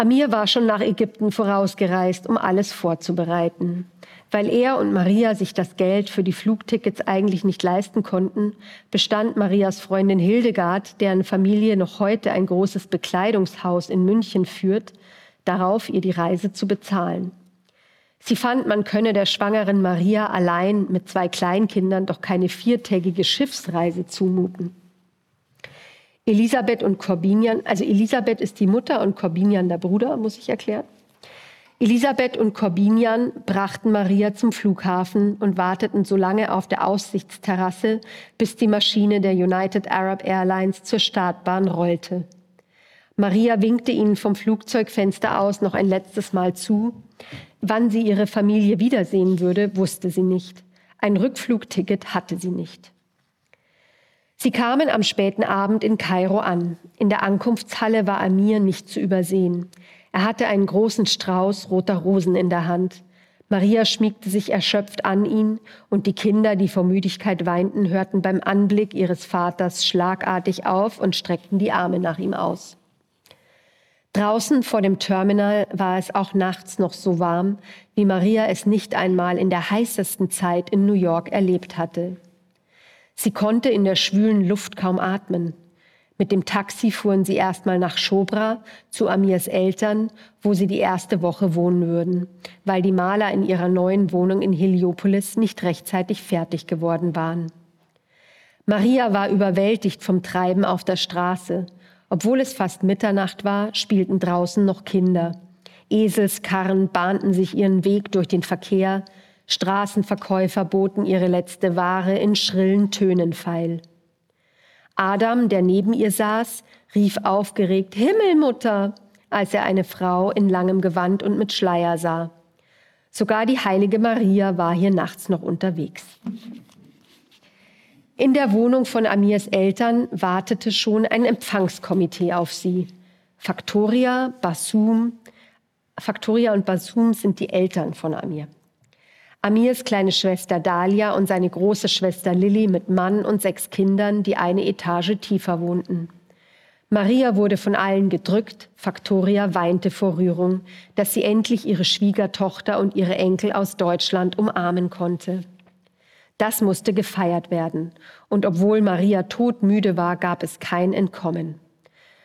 Amir war schon nach Ägypten vorausgereist, um alles vorzubereiten. Weil er und Maria sich das Geld für die Flugtickets eigentlich nicht leisten konnten, bestand Marias Freundin Hildegard, deren Familie noch heute ein großes Bekleidungshaus in München führt, darauf, ihr die Reise zu bezahlen. Sie fand, man könne der schwangeren Maria allein mit zwei Kleinkindern doch keine viertägige Schiffsreise zumuten. Elisabeth und Corbinian, also Elisabeth ist die Mutter und Corbinian der Bruder, muss ich erklären. Elisabeth und Corbinian brachten Maria zum Flughafen und warteten so lange auf der Aussichtsterrasse, bis die Maschine der United Arab Airlines zur Startbahn rollte. Maria winkte ihnen vom Flugzeugfenster aus noch ein letztes Mal zu. Wann sie ihre Familie wiedersehen würde, wusste sie nicht. Ein Rückflugticket hatte sie nicht. Sie kamen am späten Abend in Kairo an. In der Ankunftshalle war Amir nicht zu übersehen. Er hatte einen großen Strauß roter Rosen in der Hand. Maria schmiegte sich erschöpft an ihn, und die Kinder, die vor Müdigkeit weinten, hörten beim Anblick ihres Vaters schlagartig auf und streckten die Arme nach ihm aus. Draußen vor dem Terminal war es auch nachts noch so warm, wie Maria es nicht einmal in der heißesten Zeit in New York erlebt hatte. Sie konnte in der schwülen Luft kaum atmen. Mit dem Taxi fuhren sie erstmal nach Schobra zu Amirs Eltern, wo sie die erste Woche wohnen würden, weil die Maler in ihrer neuen Wohnung in Heliopolis nicht rechtzeitig fertig geworden waren. Maria war überwältigt vom Treiben auf der Straße. Obwohl es fast Mitternacht war, spielten draußen noch Kinder. Eselskarren bahnten sich ihren Weg durch den Verkehr, Straßenverkäufer boten ihre letzte Ware in schrillen Tönen feil. Adam, der neben ihr saß, rief aufgeregt Himmelmutter, als er eine Frau in langem Gewand und mit Schleier sah. Sogar die heilige Maria war hier nachts noch unterwegs. In der Wohnung von Amirs Eltern wartete schon ein Empfangskomitee auf sie. Faktoria, Basum, Faktoria und Basum sind die Eltern von Amir. Amirs kleine Schwester Dalia und seine große Schwester Lilly mit Mann und sechs Kindern, die eine Etage tiefer wohnten. Maria wurde von allen gedrückt, Faktoria weinte vor Rührung, dass sie endlich ihre Schwiegertochter und ihre Enkel aus Deutschland umarmen konnte. Das musste gefeiert werden, und obwohl Maria todmüde war, gab es kein Entkommen.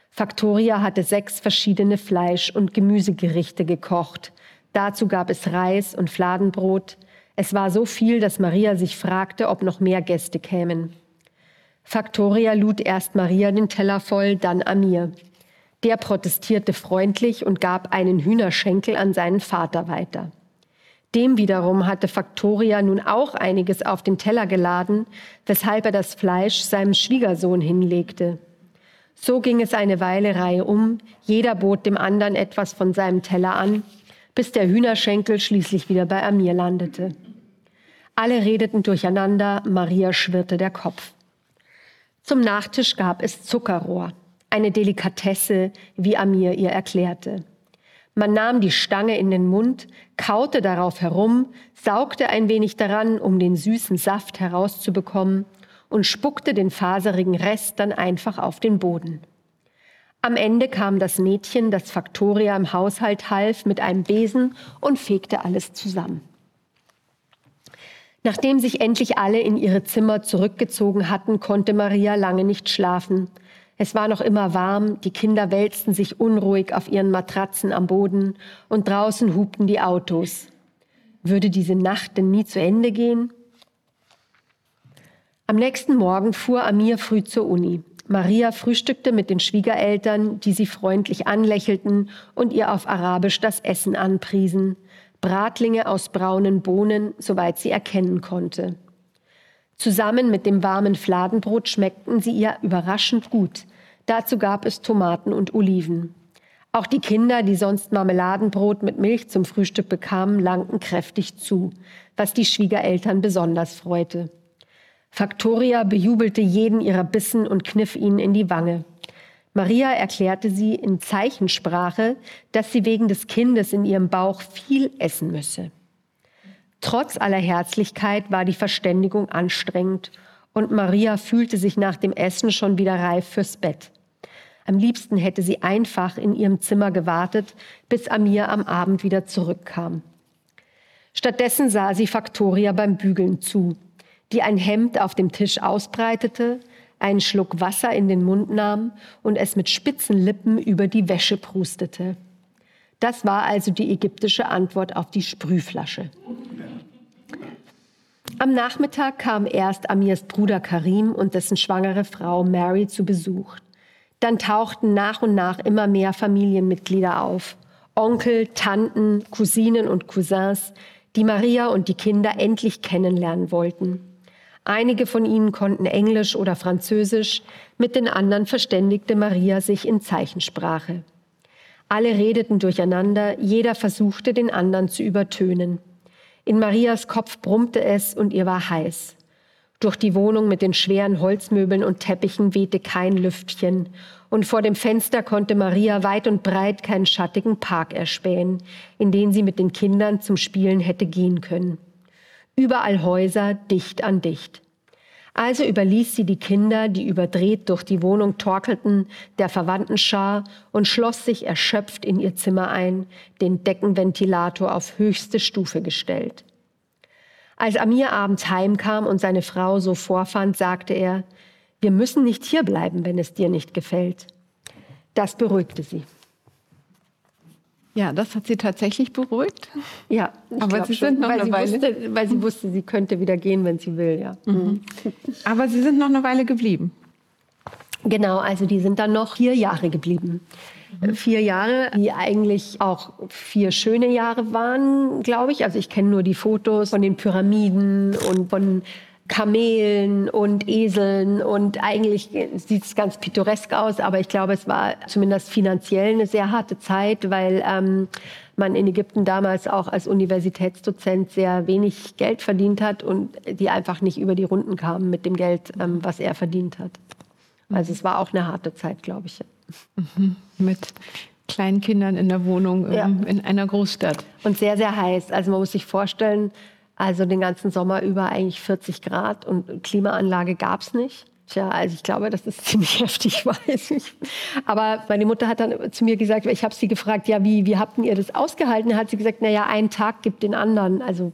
Faktoria hatte sechs verschiedene Fleisch- und Gemüsegerichte gekocht. Dazu gab es Reis und Fladenbrot, es war so viel, dass Maria sich fragte, ob noch mehr Gäste kämen. Faktoria lud erst Maria den Teller voll, dann Amir. Der protestierte freundlich und gab einen Hühnerschenkel an seinen Vater weiter. Dem wiederum hatte Faktoria nun auch einiges auf den Teller geladen, weshalb er das Fleisch seinem Schwiegersohn hinlegte. So ging es eine Weile Reihe um, jeder bot dem anderen etwas von seinem Teller an, bis der Hühnerschenkel schließlich wieder bei Amir landete. Alle redeten durcheinander, Maria schwirrte der Kopf. Zum Nachtisch gab es Zuckerrohr, eine Delikatesse, wie Amir ihr erklärte. Man nahm die Stange in den Mund, kaute darauf herum, saugte ein wenig daran, um den süßen Saft herauszubekommen, und spuckte den faserigen Rest dann einfach auf den Boden. Am Ende kam das Mädchen, das Faktoria im Haushalt half, mit einem Besen und fegte alles zusammen. Nachdem sich endlich alle in ihre Zimmer zurückgezogen hatten, konnte Maria lange nicht schlafen. Es war noch immer warm, die Kinder wälzten sich unruhig auf ihren Matratzen am Boden und draußen hupten die Autos. Würde diese Nacht denn nie zu Ende gehen? Am nächsten Morgen fuhr Amir früh zur Uni. Maria frühstückte mit den Schwiegereltern, die sie freundlich anlächelten und ihr auf Arabisch das Essen anpriesen. Bratlinge aus braunen Bohnen, soweit sie erkennen konnte. Zusammen mit dem warmen Fladenbrot schmeckten sie ihr überraschend gut. Dazu gab es Tomaten und Oliven. Auch die Kinder, die sonst Marmeladenbrot mit Milch zum Frühstück bekamen, langten kräftig zu, was die Schwiegereltern besonders freute. Faktoria bejubelte jeden ihrer Bissen und kniff ihn in die Wange. Maria erklärte sie in Zeichensprache, dass sie wegen des Kindes in ihrem Bauch viel essen müsse. Trotz aller Herzlichkeit war die Verständigung anstrengend und Maria fühlte sich nach dem Essen schon wieder reif fürs Bett. Am liebsten hätte sie einfach in ihrem Zimmer gewartet, bis Amir am Abend wieder zurückkam. Stattdessen sah sie Faktoria beim Bügeln zu, die ein Hemd auf dem Tisch ausbreitete, einen Schluck Wasser in den Mund nahm und es mit spitzen Lippen über die Wäsche prustete. Das war also die ägyptische Antwort auf die Sprühflasche. Am Nachmittag kam erst Amirs Bruder Karim und dessen schwangere Frau Mary zu Besuch. Dann tauchten nach und nach immer mehr Familienmitglieder auf. Onkel, Tanten, Cousinen und Cousins, die Maria und die Kinder endlich kennenlernen wollten. Einige von ihnen konnten Englisch oder Französisch, mit den anderen verständigte Maria sich in Zeichensprache. Alle redeten durcheinander, jeder versuchte, den anderen zu übertönen. In Marias Kopf brummte es und ihr war heiß. Durch die Wohnung mit den schweren Holzmöbeln und Teppichen wehte kein Lüftchen, und vor dem Fenster konnte Maria weit und breit keinen schattigen Park erspähen, in den sie mit den Kindern zum Spielen hätte gehen können. Überall Häuser, dicht an dicht. Also überließ sie die Kinder, die überdreht durch die Wohnung torkelten, der Verwandtenschar und schloss sich erschöpft in ihr Zimmer ein, den Deckenventilator auf höchste Stufe gestellt. Als Amir abends heimkam und seine Frau so vorfand, sagte er, wir müssen nicht hierbleiben, wenn es dir nicht gefällt. Das beruhigte sie. Ja, das hat sie tatsächlich beruhigt. Ja, aber sie sind noch weil eine Weile. Wusste, weil sie wusste, sie könnte wieder gehen, wenn sie will, ja. Mhm. Aber sie sind noch eine Weile geblieben. Genau, also die sind dann noch vier Jahre geblieben. Mhm. Vier Jahre, die eigentlich auch vier schöne Jahre waren, glaube ich. Also ich kenne nur die Fotos von den Pyramiden und von Kamelen und Eseln und eigentlich sieht es ganz pittoresk aus, aber ich glaube, es war zumindest finanziell eine sehr harte Zeit, weil ähm, man in Ägypten damals auch als Universitätsdozent sehr wenig Geld verdient hat und die einfach nicht über die Runden kamen mit dem Geld, ähm, was er verdient hat. Also es war auch eine harte Zeit, glaube ich. Mhm. Mit kleinen Kindern in der Wohnung ja. Ähm, in einer Großstadt. Und sehr, sehr heiß. Also man muss sich vorstellen, also den ganzen Sommer über eigentlich 40 Grad und Klimaanlage gab es nicht. Tja, also ich glaube, das ist ziemlich heftig, weiß ich. Aber meine Mutter hat dann zu mir gesagt, ich habe sie gefragt, ja, wie, wie habt ihr das ausgehalten? Hat sie gesagt, naja, ein Tag gibt den anderen. Also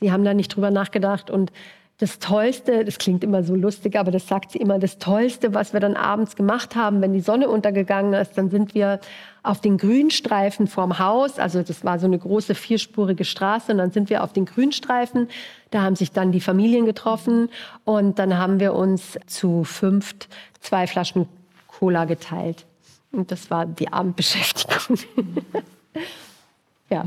sie haben da nicht drüber nachgedacht und das Tollste, das klingt immer so lustig, aber das sagt sie immer, das Tollste, was wir dann abends gemacht haben, wenn die Sonne untergegangen ist, dann sind wir auf den Grünstreifen vorm Haus, also das war so eine große vierspurige Straße, und dann sind wir auf den Grünstreifen, da haben sich dann die Familien getroffen und dann haben wir uns zu fünft zwei Flaschen Cola geteilt. Und das war die Abendbeschäftigung. ja.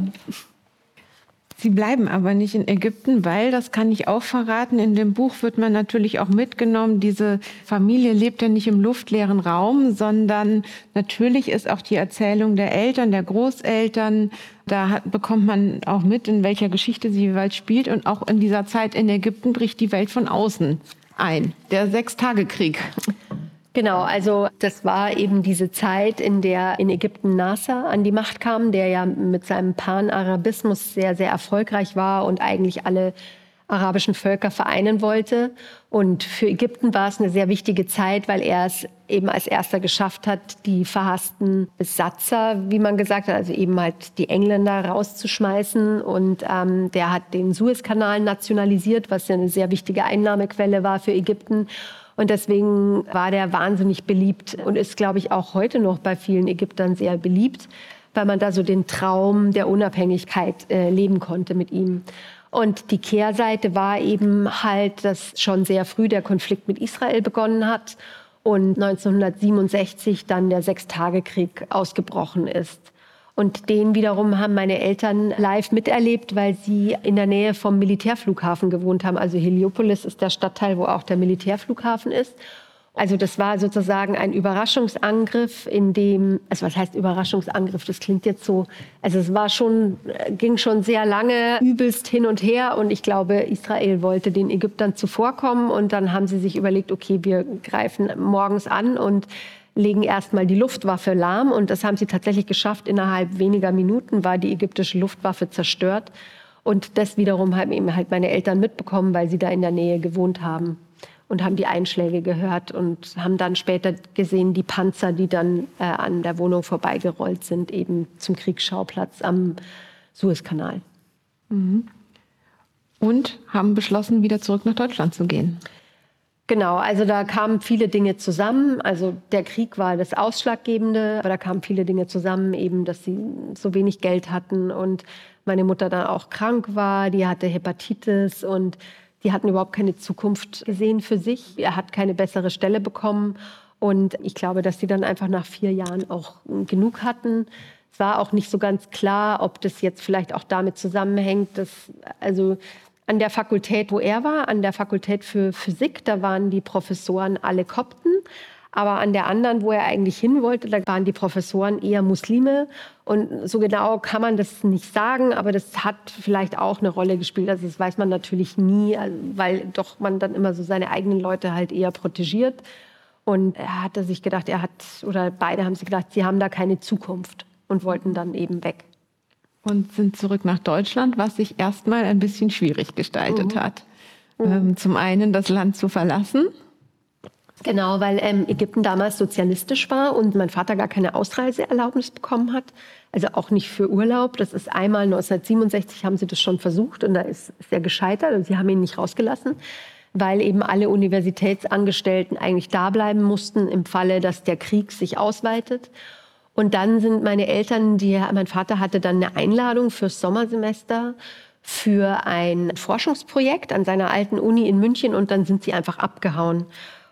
Sie bleiben aber nicht in Ägypten, weil, das kann ich auch verraten, in dem Buch wird man natürlich auch mitgenommen, diese Familie lebt ja nicht im luftleeren Raum, sondern natürlich ist auch die Erzählung der Eltern, der Großeltern, da hat, bekommt man auch mit, in welcher Geschichte sie jeweils spielt. Und auch in dieser Zeit in Ägypten bricht die Welt von außen ein. Der Sechstagekrieg. Genau, also das war eben diese Zeit, in der in Ägypten Nasser an die Macht kam, der ja mit seinem Pan-Arabismus sehr, sehr erfolgreich war und eigentlich alle arabischen Völker vereinen wollte. Und für Ägypten war es eine sehr wichtige Zeit, weil er es eben als erster geschafft hat, die verhassten Besatzer, wie man gesagt hat, also eben halt die Engländer rauszuschmeißen. Und ähm, der hat den Suezkanal nationalisiert, was ja eine sehr wichtige Einnahmequelle war für Ägypten. Und deswegen war der wahnsinnig beliebt und ist, glaube ich, auch heute noch bei vielen Ägyptern sehr beliebt, weil man da so den Traum der Unabhängigkeit äh, leben konnte mit ihm. Und die Kehrseite war eben halt, dass schon sehr früh der Konflikt mit Israel begonnen hat und 1967 dann der Sechstagekrieg ausgebrochen ist. Und den wiederum haben meine Eltern live miterlebt, weil sie in der Nähe vom Militärflughafen gewohnt haben. Also Heliopolis ist der Stadtteil, wo auch der Militärflughafen ist. Also das war sozusagen ein Überraschungsangriff, in dem, also was heißt Überraschungsangriff? Das klingt jetzt so, also es war schon, ging schon sehr lange übelst hin und her und ich glaube, Israel wollte den Ägyptern zuvorkommen und dann haben sie sich überlegt, okay, wir greifen morgens an und legen erstmal die Luftwaffe lahm. Und das haben sie tatsächlich geschafft. Innerhalb weniger Minuten war die ägyptische Luftwaffe zerstört. Und das wiederum haben eben halt meine Eltern mitbekommen, weil sie da in der Nähe gewohnt haben und haben die Einschläge gehört und haben dann später gesehen, die Panzer, die dann äh, an der Wohnung vorbeigerollt sind, eben zum Kriegsschauplatz am Suezkanal. Mhm. Und haben beschlossen, wieder zurück nach Deutschland zu gehen. Genau, also da kamen viele Dinge zusammen. Also der Krieg war das Ausschlaggebende, aber da kamen viele Dinge zusammen, eben, dass sie so wenig Geld hatten und meine Mutter dann auch krank war, die hatte Hepatitis und die hatten überhaupt keine Zukunft gesehen für sich. Er hat keine bessere Stelle bekommen und ich glaube, dass sie dann einfach nach vier Jahren auch genug hatten. Es war auch nicht so ganz klar, ob das jetzt vielleicht auch damit zusammenhängt, dass also an der Fakultät, wo er war, an der Fakultät für Physik, da waren die Professoren alle Kopten. Aber an der anderen, wo er eigentlich hin wollte, da waren die Professoren eher Muslime. Und so genau kann man das nicht sagen, aber das hat vielleicht auch eine Rolle gespielt. Also das weiß man natürlich nie, weil doch man dann immer so seine eigenen Leute halt eher protegiert. Und er hatte sich gedacht, er hat, oder beide haben sich gedacht, sie haben da keine Zukunft und wollten dann eben weg. Und sind zurück nach Deutschland, was sich erstmal ein bisschen schwierig gestaltet mhm. hat. Mhm. Ähm, zum einen das Land zu verlassen Genau, weil ähm, Ägypten damals sozialistisch war und mein Vater gar keine Ausreiseerlaubnis bekommen hat. Also auch nicht für Urlaub. Das ist einmal 1967 haben sie das schon versucht und da ist, ist er gescheitert und sie haben ihn nicht rausgelassen, weil eben alle Universitätsangestellten eigentlich da bleiben mussten im Falle, dass der Krieg sich ausweitet. Und dann sind meine Eltern, die, mein Vater hatte dann eine Einladung fürs Sommersemester für ein Forschungsprojekt an seiner alten Uni in München und dann sind sie einfach abgehauen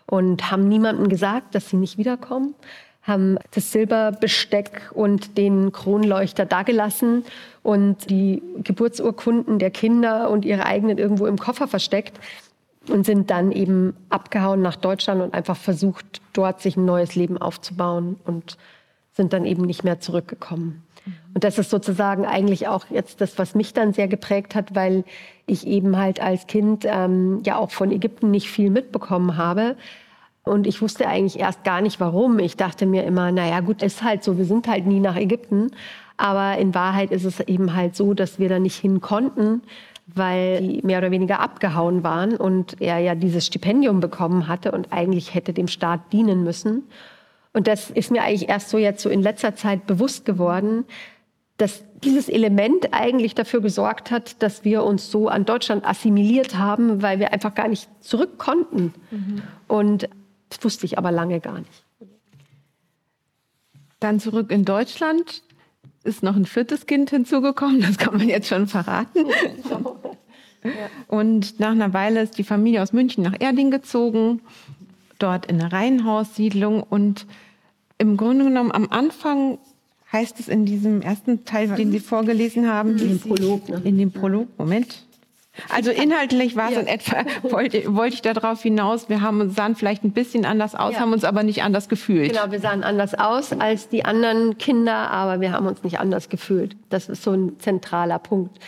und haben niemandem gesagt, dass sie nicht wiederkommen, haben das Silberbesteck und den Kronleuchter dagelassen und die Geburtsurkunden der Kinder und ihre eigenen irgendwo im Koffer versteckt und sind dann eben abgehauen nach Deutschland und einfach versucht, dort sich ein neues Leben aufzubauen und sind dann eben nicht mehr zurückgekommen. Und das ist sozusagen eigentlich auch jetzt das, was mich dann sehr geprägt hat, weil ich eben halt als Kind ähm, ja auch von Ägypten nicht viel mitbekommen habe. Und ich wusste eigentlich erst gar nicht, warum. Ich dachte mir immer, naja, gut, ist halt so, wir sind halt nie nach Ägypten. Aber in Wahrheit ist es eben halt so, dass wir da nicht hin konnten, weil die mehr oder weniger abgehauen waren und er ja dieses Stipendium bekommen hatte und eigentlich hätte dem Staat dienen müssen. Und das ist mir eigentlich erst so jetzt so in letzter Zeit bewusst geworden, dass dieses Element eigentlich dafür gesorgt hat, dass wir uns so an Deutschland assimiliert haben, weil wir einfach gar nicht zurück konnten. Mhm. Und das wusste ich aber lange gar nicht. Dann zurück in Deutschland ist noch ein viertes Kind hinzugekommen, das kann man jetzt schon verraten. Und nach einer Weile ist die Familie aus München nach Erding gezogen, dort in eine Reihenhaussiedlung. Und im Grunde genommen am Anfang heißt es in diesem ersten Teil, den Sie vorgelesen haben, in dem Prolog, ne? in dem Prolog, Moment, also inhaltlich war es ja. in etwa, wollte, wollte ich darauf hinaus, wir haben, sahen vielleicht ein bisschen anders aus, ja. haben uns aber nicht anders gefühlt. Genau, wir sahen anders aus als die anderen Kinder, aber wir haben uns nicht anders gefühlt. Das ist so ein zentraler Punkt.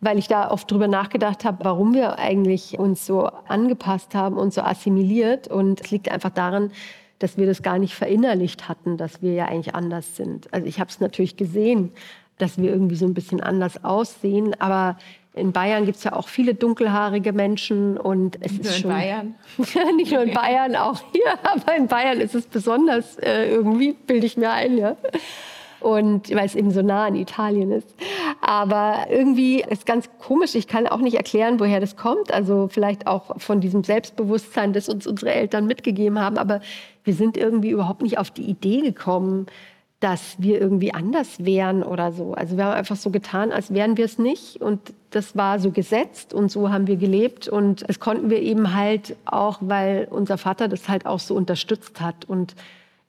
Weil ich da oft drüber nachgedacht habe, warum wir eigentlich uns so angepasst haben und so assimiliert. Und es liegt einfach daran, dass wir das gar nicht verinnerlicht hatten, dass wir ja eigentlich anders sind. Also ich habe es natürlich gesehen, dass wir irgendwie so ein bisschen anders aussehen, aber in Bayern gibt es ja auch viele dunkelhaarige Menschen und es nicht ist nur in Bayern. nicht nur in Bayern, auch hier, aber in Bayern ist es besonders äh, irgendwie, bilde ich mir ein, ja. Und weil es eben so nah an Italien ist. Aber irgendwie ist ganz komisch. Ich kann auch nicht erklären, woher das kommt. Also vielleicht auch von diesem Selbstbewusstsein, das uns unsere Eltern mitgegeben haben. Aber wir sind irgendwie überhaupt nicht auf die Idee gekommen, dass wir irgendwie anders wären oder so. Also wir haben einfach so getan, als wären wir es nicht. Und das war so gesetzt und so haben wir gelebt. Und es konnten wir eben halt auch, weil unser Vater das halt auch so unterstützt hat. Und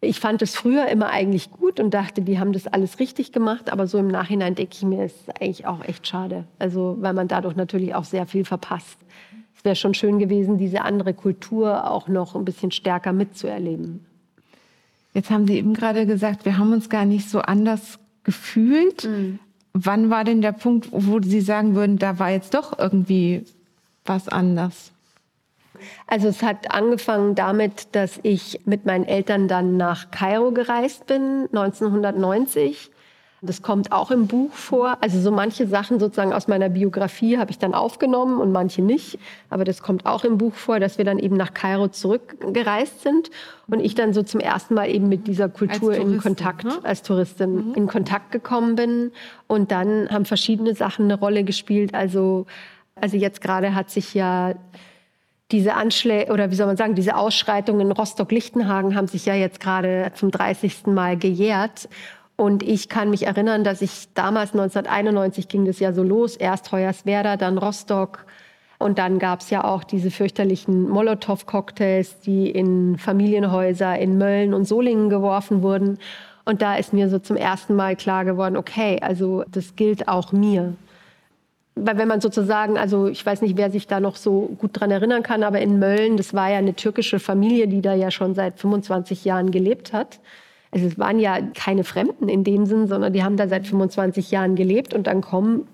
ich fand es früher immer eigentlich gut und dachte, die haben das alles richtig gemacht. Aber so im Nachhinein denke ich mir, ist eigentlich auch echt schade. Also weil man dadurch natürlich auch sehr viel verpasst. Es wäre schon schön gewesen, diese andere Kultur auch noch ein bisschen stärker mitzuerleben. Jetzt haben Sie eben gerade gesagt, wir haben uns gar nicht so anders gefühlt. Mhm. Wann war denn der Punkt, wo Sie sagen würden, da war jetzt doch irgendwie was anders? Also es hat angefangen damit, dass ich mit meinen Eltern dann nach Kairo gereist bin, 1990. Das kommt auch im Buch vor. Also so manche Sachen sozusagen aus meiner Biografie habe ich dann aufgenommen und manche nicht. Aber das kommt auch im Buch vor, dass wir dann eben nach Kairo zurückgereist sind und ich dann so zum ersten Mal eben mit dieser Kultur Touristin, in Kontakt ne? als Touristin mhm. in Kontakt gekommen bin. Und dann haben verschiedene Sachen eine Rolle gespielt. Also also jetzt gerade hat sich ja diese Anschläge oder wie soll man sagen, diese Ausschreitungen in Rostock-Lichtenhagen haben sich ja jetzt gerade zum 30. Mal gejährt. Und ich kann mich erinnern, dass ich damals 1991 ging das ja so los. Erst Hoyerswerda, dann Rostock. Und dann gab es ja auch diese fürchterlichen Molotow-Cocktails, die in Familienhäuser in Mölln und Solingen geworfen wurden. Und da ist mir so zum ersten Mal klar geworden, okay, also das gilt auch mir. Weil wenn man sozusagen, also ich weiß nicht, wer sich da noch so gut dran erinnern kann, aber in Mölln, das war ja eine türkische Familie, die da ja schon seit 25 Jahren gelebt hat. Also es waren ja keine Fremden in dem Sinn, sondern die haben da seit 25 Jahren gelebt und dann kommen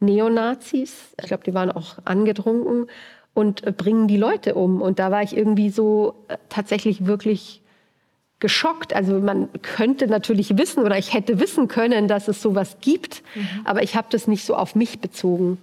Neonazis, ich glaube, die waren auch angetrunken und äh, bringen die Leute um. Und da war ich irgendwie so äh, tatsächlich wirklich geschockt. Also man könnte natürlich wissen oder ich hätte wissen können, dass es sowas gibt, mhm. aber ich habe das nicht so auf mich bezogen.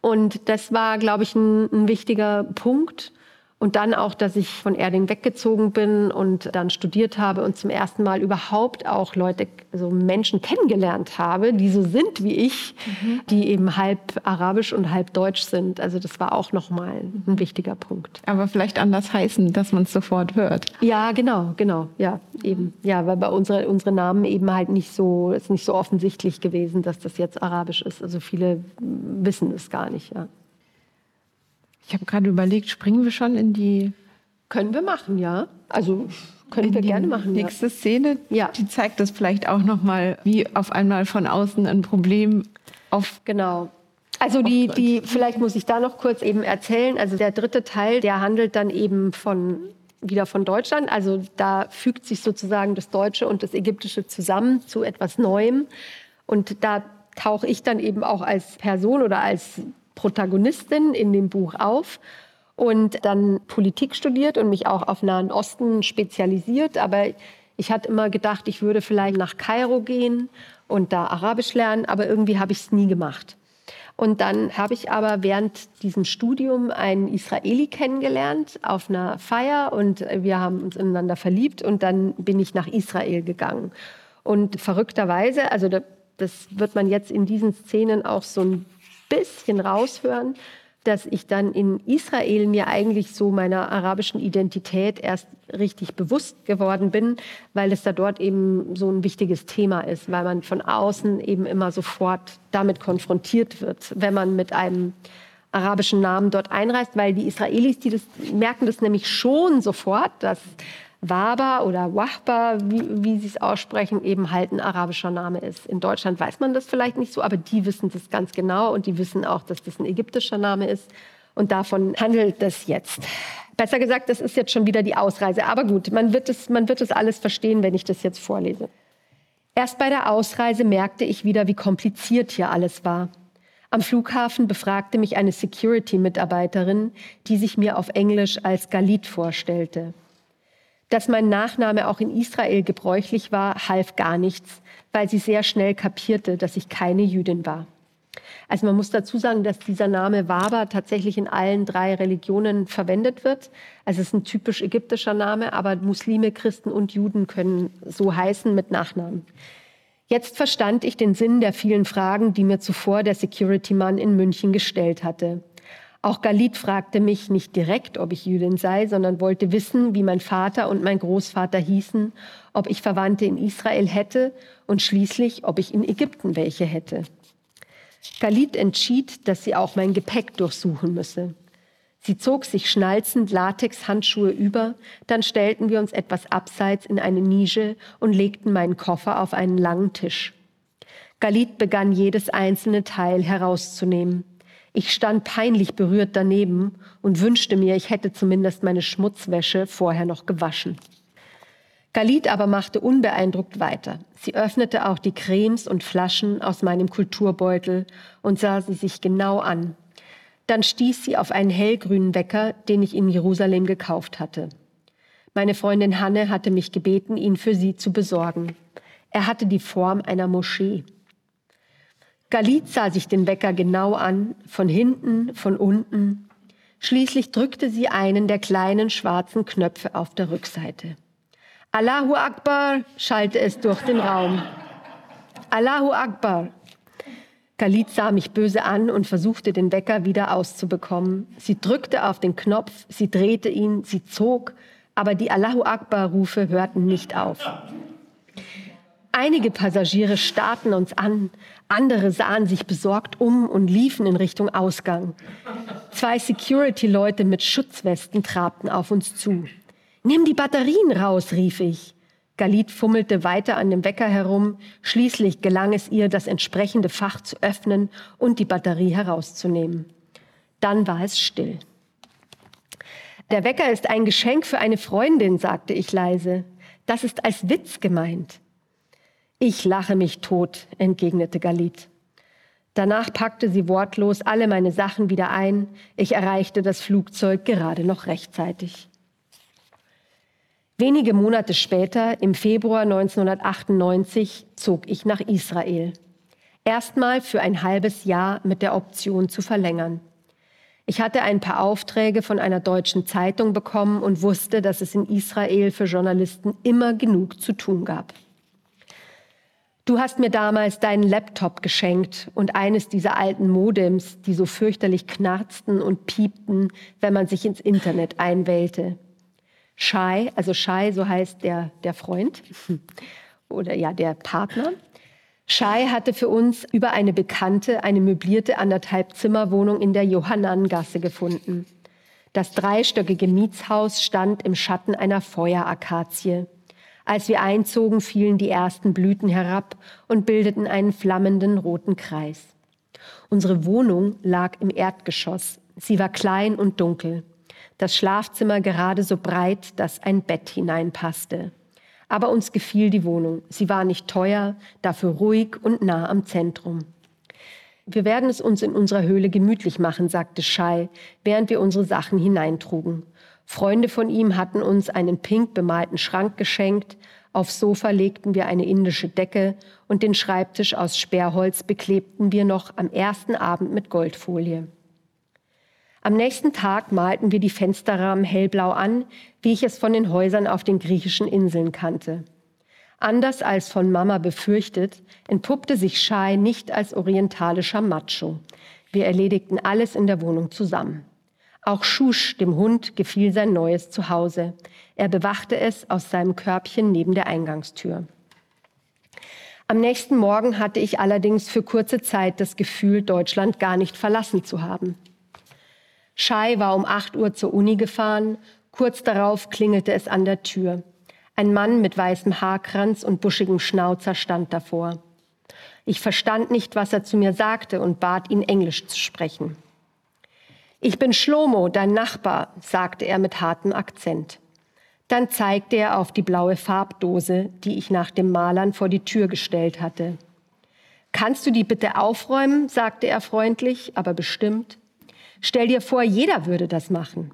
Und das war, glaube ich, ein, ein wichtiger Punkt. Und dann auch, dass ich von Erding weggezogen bin und dann studiert habe und zum ersten Mal überhaupt auch Leute, also Menschen kennengelernt habe, die so sind wie ich, mhm. die eben halb arabisch und halb deutsch sind. Also das war auch nochmal ein wichtiger Punkt. Aber vielleicht anders heißen, dass man es sofort hört. Ja, genau, genau, ja, eben. Ja, weil bei unsere, unsere Namen eben halt nicht so, ist nicht so offensichtlich gewesen, dass das jetzt arabisch ist. Also viele wissen es gar nicht, ja. Ich habe gerade überlegt, springen wir schon in die. Können wir machen, ja. Also können wir gerne machen. Nächste ja. Szene, ja. die zeigt das vielleicht auch noch mal, wie auf einmal von außen ein Problem auf. Genau. Also die, die, vielleicht muss ich da noch kurz eben erzählen. Also der dritte Teil, der handelt dann eben von wieder von Deutschland. Also da fügt sich sozusagen das Deutsche und das Ägyptische zusammen zu etwas Neuem. Und da tauche ich dann eben auch als Person oder als Protagonistin in dem Buch auf und dann Politik studiert und mich auch auf Nahen Osten spezialisiert. Aber ich hatte immer gedacht, ich würde vielleicht nach Kairo gehen und da Arabisch lernen, aber irgendwie habe ich es nie gemacht. Und dann habe ich aber während diesem Studium einen Israeli kennengelernt auf einer Feier und wir haben uns ineinander verliebt und dann bin ich nach Israel gegangen. Und verrückterweise, also das wird man jetzt in diesen Szenen auch so ein bisschen raushören, dass ich dann in Israel mir eigentlich so meiner arabischen Identität erst richtig bewusst geworden bin, weil es da dort eben so ein wichtiges Thema ist, weil man von außen eben immer sofort damit konfrontiert wird, wenn man mit einem arabischen Namen dort einreist, weil die Israelis, die das merken das nämlich schon sofort, dass Waba oder Wahba, wie, wie sie es aussprechen, eben halt ein arabischer Name ist. In Deutschland weiß man das vielleicht nicht so, aber die wissen das ganz genau und die wissen auch, dass das ein ägyptischer Name ist. Und davon handelt das jetzt. Besser gesagt, das ist jetzt schon wieder die Ausreise. Aber gut, man wird es, man wird es alles verstehen, wenn ich das jetzt vorlese. Erst bei der Ausreise merkte ich wieder, wie kompliziert hier alles war. Am Flughafen befragte mich eine Security-Mitarbeiterin, die sich mir auf Englisch als Galit vorstellte. Dass mein Nachname auch in Israel gebräuchlich war, half gar nichts, weil sie sehr schnell kapierte, dass ich keine Jüdin war. Also man muss dazu sagen, dass dieser Name Waba tatsächlich in allen drei Religionen verwendet wird. Also es ist ein typisch ägyptischer Name, aber Muslime, Christen und Juden können so heißen mit Nachnamen. Jetzt verstand ich den Sinn der vielen Fragen, die mir zuvor der Security-Mann in München gestellt hatte. Auch Galit fragte mich nicht direkt, ob ich Jüdin sei, sondern wollte wissen, wie mein Vater und mein Großvater hießen, ob ich Verwandte in Israel hätte und schließlich, ob ich in Ägypten welche hätte. Galit entschied, dass sie auch mein Gepäck durchsuchen müsse. Sie zog sich schnalzend Latexhandschuhe über, dann stellten wir uns etwas abseits in eine Nische und legten meinen Koffer auf einen langen Tisch. Galit begann jedes einzelne Teil herauszunehmen. Ich stand peinlich berührt daneben und wünschte mir, ich hätte zumindest meine Schmutzwäsche vorher noch gewaschen. Galit aber machte unbeeindruckt weiter. Sie öffnete auch die Cremes und Flaschen aus meinem Kulturbeutel und sah sie sich genau an. Dann stieß sie auf einen hellgrünen Wecker, den ich in Jerusalem gekauft hatte. Meine Freundin Hanne hatte mich gebeten, ihn für sie zu besorgen. Er hatte die Form einer Moschee. Galit sah sich den Wecker genau an, von hinten, von unten. Schließlich drückte sie einen der kleinen schwarzen Knöpfe auf der Rückseite. Allahu Akbar, schallte es durch den Raum. Allahu Akbar. Galit sah mich böse an und versuchte, den Wecker wieder auszubekommen. Sie drückte auf den Knopf, sie drehte ihn, sie zog, aber die Allahu Akbar-Rufe hörten nicht auf. Einige Passagiere starrten uns an, andere sahen sich besorgt um und liefen in Richtung Ausgang. Zwei Security-Leute mit Schutzwesten trabten auf uns zu. Nimm die Batterien raus, rief ich. Galit fummelte weiter an dem Wecker herum. Schließlich gelang es ihr, das entsprechende Fach zu öffnen und die Batterie herauszunehmen. Dann war es still. Der Wecker ist ein Geschenk für eine Freundin, sagte ich leise. Das ist als Witz gemeint. Ich lache mich tot, entgegnete Galit. Danach packte sie wortlos alle meine Sachen wieder ein. Ich erreichte das Flugzeug gerade noch rechtzeitig. Wenige Monate später, im Februar 1998, zog ich nach Israel. Erstmal für ein halbes Jahr mit der Option zu verlängern. Ich hatte ein paar Aufträge von einer deutschen Zeitung bekommen und wusste, dass es in Israel für Journalisten immer genug zu tun gab. Du hast mir damals deinen Laptop geschenkt und eines dieser alten Modems, die so fürchterlich knarzten und piepten, wenn man sich ins Internet einwählte. Shai, also Shai, so heißt der, der Freund oder ja, der Partner, Schei hatte für uns über eine Bekannte eine möblierte anderthalb Zimmerwohnung in der Johannangasse gefunden. Das dreistöckige Mietshaus stand im Schatten einer Feuerakazie. Als wir einzogen, fielen die ersten Blüten herab und bildeten einen flammenden roten Kreis. Unsere Wohnung lag im Erdgeschoss. Sie war klein und dunkel. Das Schlafzimmer gerade so breit, dass ein Bett hineinpasste. Aber uns gefiel die Wohnung. Sie war nicht teuer, dafür ruhig und nah am Zentrum. Wir werden es uns in unserer Höhle gemütlich machen, sagte Shai, während wir unsere Sachen hineintrugen. Freunde von ihm hatten uns einen pink bemalten Schrank geschenkt, aufs Sofa legten wir eine indische Decke und den Schreibtisch aus Sperrholz beklebten wir noch am ersten Abend mit Goldfolie. Am nächsten Tag malten wir die Fensterrahmen hellblau an, wie ich es von den Häusern auf den griechischen Inseln kannte. Anders als von Mama befürchtet, entpuppte sich Shai nicht als orientalischer Macho. Wir erledigten alles in der Wohnung zusammen. Auch Schusch, dem Hund, gefiel sein neues Zuhause. Er bewachte es aus seinem Körbchen neben der Eingangstür. Am nächsten Morgen hatte ich allerdings für kurze Zeit das Gefühl, Deutschland gar nicht verlassen zu haben. Shai war um 8 Uhr zur Uni gefahren. Kurz darauf klingelte es an der Tür. Ein Mann mit weißem Haarkranz und buschigem Schnauzer stand davor. Ich verstand nicht, was er zu mir sagte und bat ihn, Englisch zu sprechen. Ich bin Schlomo, dein Nachbar, sagte er mit hartem Akzent. Dann zeigte er auf die blaue Farbdose, die ich nach dem Malern vor die Tür gestellt hatte. Kannst du die bitte aufräumen? sagte er freundlich, aber bestimmt. Stell dir vor, jeder würde das machen.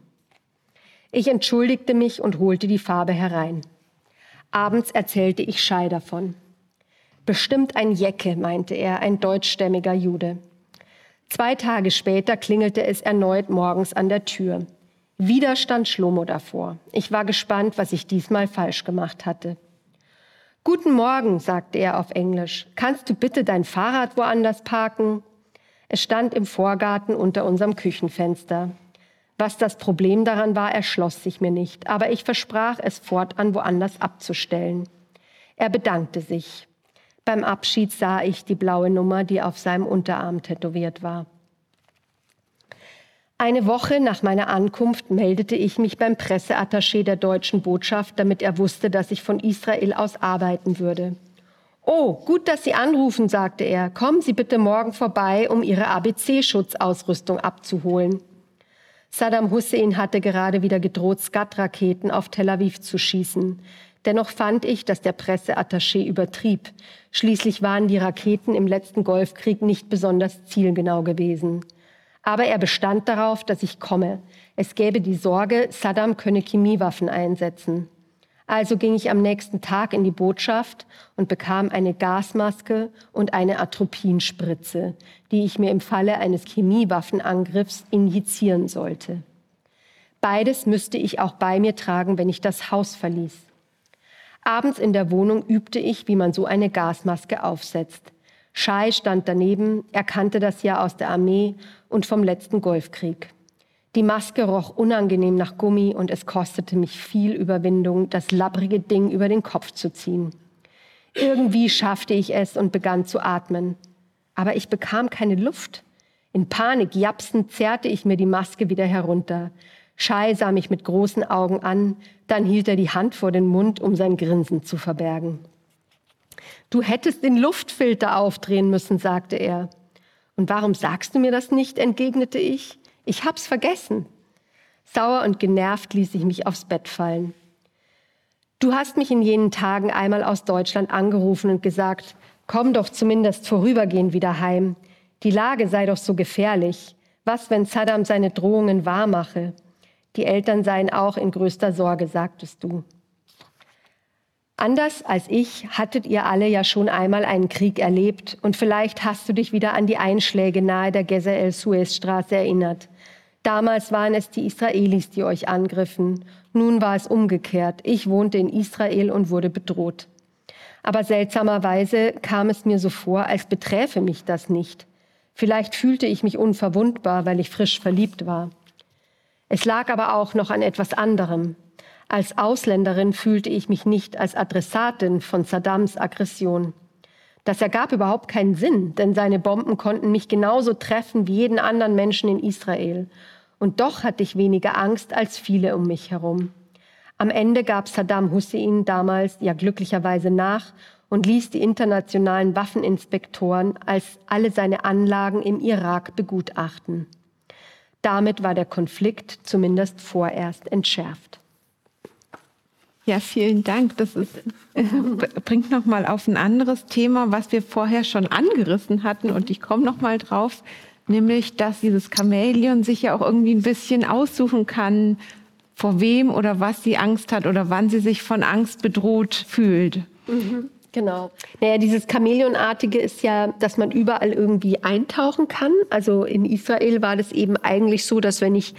Ich entschuldigte mich und holte die Farbe herein. Abends erzählte ich Schei davon. Bestimmt ein Jecke, meinte er, ein deutschstämmiger Jude. Zwei Tage später klingelte es erneut morgens an der Tür. Wieder stand Schlomo davor. Ich war gespannt, was ich diesmal falsch gemacht hatte. Guten Morgen, sagte er auf Englisch. Kannst du bitte dein Fahrrad woanders parken? Es stand im Vorgarten unter unserem Küchenfenster. Was das Problem daran war, erschloss sich mir nicht, aber ich versprach es fortan woanders abzustellen. Er bedankte sich. Beim Abschied sah ich die blaue Nummer, die auf seinem Unterarm tätowiert war. Eine Woche nach meiner Ankunft meldete ich mich beim Presseattaché der deutschen Botschaft, damit er wusste, dass ich von Israel aus arbeiten würde. Oh, gut, dass Sie anrufen, sagte er. Kommen Sie bitte morgen vorbei, um Ihre ABC-Schutzausrüstung abzuholen. Saddam Hussein hatte gerade wieder gedroht, Skat-Raketen auf Tel Aviv zu schießen. Dennoch fand ich, dass der Presseattaché übertrieb. Schließlich waren die Raketen im letzten Golfkrieg nicht besonders zielgenau gewesen. Aber er bestand darauf, dass ich komme. Es gäbe die Sorge, Saddam könne Chemiewaffen einsetzen. Also ging ich am nächsten Tag in die Botschaft und bekam eine Gasmaske und eine Atropinspritze, die ich mir im Falle eines Chemiewaffenangriffs injizieren sollte. Beides müsste ich auch bei mir tragen, wenn ich das Haus verließ. Abends in der Wohnung übte ich, wie man so eine Gasmaske aufsetzt. Schei stand daneben, er kannte das ja aus der Armee und vom letzten Golfkrieg. Die Maske roch unangenehm nach Gummi und es kostete mich viel Überwindung, das labbrige Ding über den Kopf zu ziehen. Irgendwie schaffte ich es und begann zu atmen. Aber ich bekam keine Luft. In Panik japsend zerrte ich mir die Maske wieder herunter. Schei sah mich mit großen Augen an, dann hielt er die Hand vor den Mund, um sein Grinsen zu verbergen. Du hättest den Luftfilter aufdrehen müssen, sagte er. Und warum sagst du mir das nicht? entgegnete ich. Ich hab's vergessen. Sauer und genervt ließ ich mich aufs Bett fallen. Du hast mich in jenen Tagen einmal aus Deutschland angerufen und gesagt, komm doch zumindest vorübergehend wieder heim. Die Lage sei doch so gefährlich. Was, wenn Saddam seine Drohungen wahrmache? Die Eltern seien auch in größter Sorge, sagtest du. Anders als ich hattet ihr alle ja schon einmal einen Krieg erlebt und vielleicht hast du dich wieder an die Einschläge nahe der Gezer el-Suez-Straße erinnert. Damals waren es die Israelis, die euch angriffen. Nun war es umgekehrt. Ich wohnte in Israel und wurde bedroht. Aber seltsamerweise kam es mir so vor, als beträfe mich das nicht. Vielleicht fühlte ich mich unverwundbar, weil ich frisch verliebt war. Es lag aber auch noch an etwas anderem. Als Ausländerin fühlte ich mich nicht als Adressatin von Saddams Aggression. Das ergab überhaupt keinen Sinn, denn seine Bomben konnten mich genauso treffen wie jeden anderen Menschen in Israel. Und doch hatte ich weniger Angst als viele um mich herum. Am Ende gab Saddam Hussein damals ja glücklicherweise nach und ließ die internationalen Waffeninspektoren als alle seine Anlagen im Irak begutachten. Damit war der Konflikt zumindest vorerst entschärft. Ja, vielen Dank. Das ist, äh, bringt noch mal auf ein anderes Thema, was wir vorher schon angerissen hatten und ich komme noch mal drauf, nämlich, dass dieses Chamäleon sich ja auch irgendwie ein bisschen aussuchen kann, vor wem oder was sie Angst hat oder wann sie sich von Angst bedroht fühlt. Mhm. Genau. Naja, dieses Chamäleonartige ist ja, dass man überall irgendwie eintauchen kann. Also in Israel war das eben eigentlich so, dass wenn ich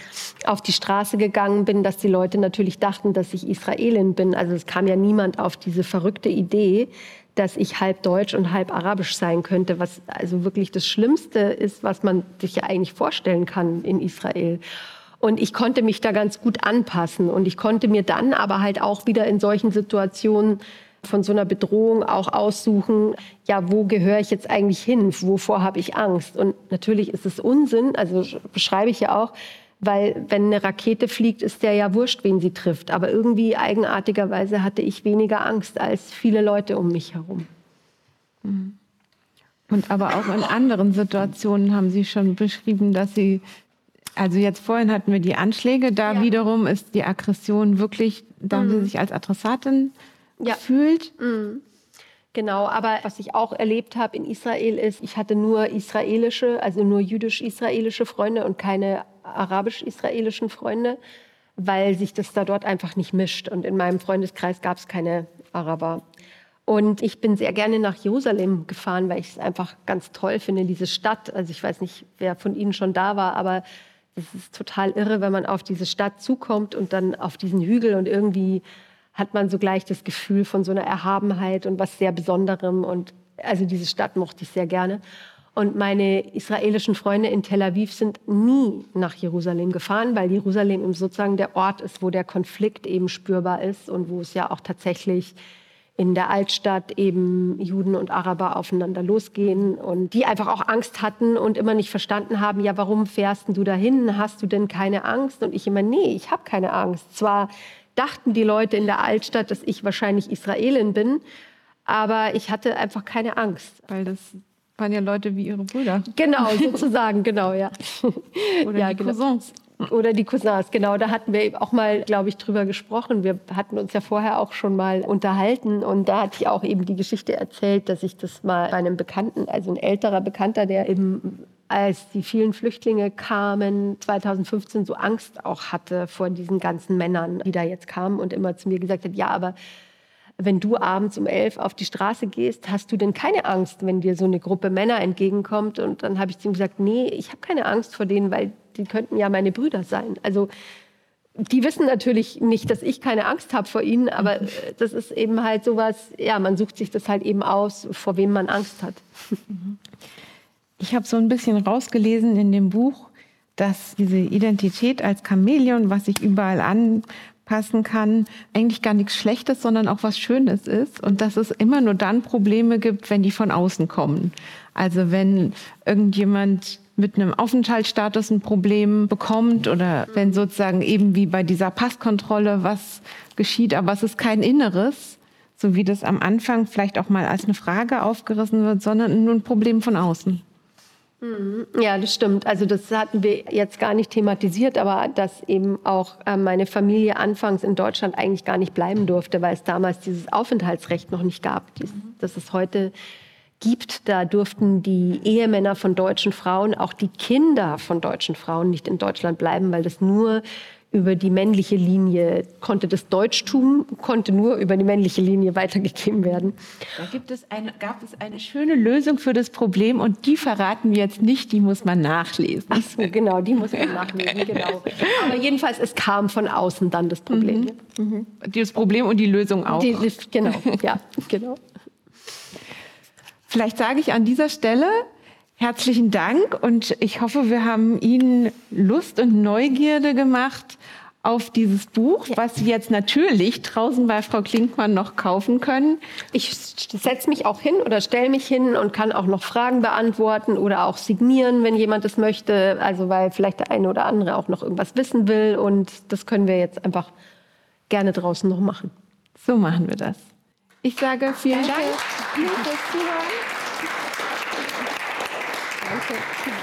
auf die Straße gegangen bin, dass die Leute natürlich dachten, dass ich Israelin bin. Also es kam ja niemand auf diese verrückte Idee, dass ich halb deutsch und halb arabisch sein könnte, was also wirklich das Schlimmste ist, was man sich ja eigentlich vorstellen kann in Israel. Und ich konnte mich da ganz gut anpassen. Und ich konnte mir dann aber halt auch wieder in solchen Situationen von so einer Bedrohung auch aussuchen, ja, wo gehöre ich jetzt eigentlich hin? Wovor habe ich Angst? Und natürlich ist es Unsinn, also beschreibe ich ja auch, weil wenn eine Rakete fliegt, ist der ja wurscht, wen sie trifft. Aber irgendwie eigenartigerweise hatte ich weniger Angst als viele Leute um mich herum. Mhm. Und aber auch in anderen Situationen haben Sie schon beschrieben, dass Sie, also jetzt vorhin hatten wir die Anschläge, da ja. wiederum ist die Aggression wirklich, da haben Sie mhm. sich als Adressatin ja. fühlt. Mhm. Genau, aber was ich auch erlebt habe in Israel ist, ich hatte nur israelische, also nur jüdisch-israelische Freunde und keine arabisch-israelischen Freunde, weil sich das da dort einfach nicht mischt. Und in meinem Freundeskreis gab es keine Araber. Und ich bin sehr gerne nach Jerusalem gefahren, weil ich es einfach ganz toll finde, diese Stadt. Also ich weiß nicht, wer von Ihnen schon da war, aber es ist total irre, wenn man auf diese Stadt zukommt und dann auf diesen Hügel und irgendwie hat man sogleich das Gefühl von so einer Erhabenheit und was sehr Besonderem. Und also diese Stadt mochte ich sehr gerne. Und meine israelischen Freunde in Tel Aviv sind nie nach Jerusalem gefahren, weil Jerusalem sozusagen der Ort ist, wo der Konflikt eben spürbar ist und wo es ja auch tatsächlich in der Altstadt eben Juden und Araber aufeinander losgehen und die einfach auch Angst hatten und immer nicht verstanden haben, ja, warum fährst du dahin? Hast du denn keine Angst? Und ich immer, nee, ich habe keine Angst. Zwar dachten die Leute in der Altstadt, dass ich wahrscheinlich Israelin bin. Aber ich hatte einfach keine Angst. Weil das waren ja Leute wie ihre Brüder. Genau, sozusagen, genau, ja. Oder ja, die genau. Cousins. Oder die Cousins, genau. Da hatten wir auch mal, glaube ich, drüber gesprochen. Wir hatten uns ja vorher auch schon mal unterhalten. Und da hatte ich auch eben die Geschichte erzählt, dass ich das mal einem Bekannten, also ein älterer Bekannter, der eben als die vielen Flüchtlinge kamen, 2015 so Angst auch hatte vor diesen ganzen Männern, die da jetzt kamen und immer zu mir gesagt hat, ja, aber wenn du abends um elf auf die Straße gehst, hast du denn keine Angst, wenn dir so eine Gruppe Männer entgegenkommt? Und dann habe ich zu ihm gesagt, nee, ich habe keine Angst vor denen, weil die könnten ja meine Brüder sein. Also die wissen natürlich nicht, dass ich keine Angst habe vor ihnen, aber das ist eben halt sowas, ja, man sucht sich das halt eben aus, vor wem man Angst hat. Ich habe so ein bisschen rausgelesen in dem Buch, dass diese Identität als Chamäleon, was sich überall anpassen kann, eigentlich gar nichts Schlechtes, sondern auch was Schönes ist und dass es immer nur dann Probleme gibt, wenn die von außen kommen. Also wenn irgendjemand mit einem Aufenthaltsstatus ein Problem bekommt oder wenn sozusagen eben wie bei dieser Passkontrolle was geschieht, aber es ist kein Inneres, so wie das am Anfang vielleicht auch mal als eine Frage aufgerissen wird, sondern nur ein Problem von außen. Mhm. Ja, das stimmt. Also das hatten wir jetzt gar nicht thematisiert, aber dass eben auch äh, meine Familie anfangs in Deutschland eigentlich gar nicht bleiben durfte, weil es damals dieses Aufenthaltsrecht noch nicht gab, das es heute gibt. Da durften die Ehemänner von deutschen Frauen, auch die Kinder von deutschen Frauen nicht in Deutschland bleiben, weil das nur über die männliche Linie konnte das Deutschtum konnte nur über die männliche Linie weitergegeben werden. Da gibt es eine, gab es eine schöne Lösung für das Problem und die verraten wir jetzt nicht, die muss man nachlesen. Ach so, genau, die muss man nachlesen, genau. Aber jedenfalls, es kam von außen dann das Problem. Mhm. Mhm. Das Problem und die Lösung auch. Die, genau, ja, genau. Vielleicht sage ich an dieser Stelle, Herzlichen Dank und ich hoffe, wir haben Ihnen Lust und Neugierde gemacht auf dieses Buch, ja. was Sie jetzt natürlich draußen bei Frau Klinkmann noch kaufen können. Ich setze mich auch hin oder stelle mich hin und kann auch noch Fragen beantworten oder auch signieren, wenn jemand das möchte. Also weil vielleicht der eine oder andere auch noch irgendwas wissen will und das können wir jetzt einfach gerne draußen noch machen. So machen wir das. Ich sage vielen Dank. Dank Zuhören. Danke.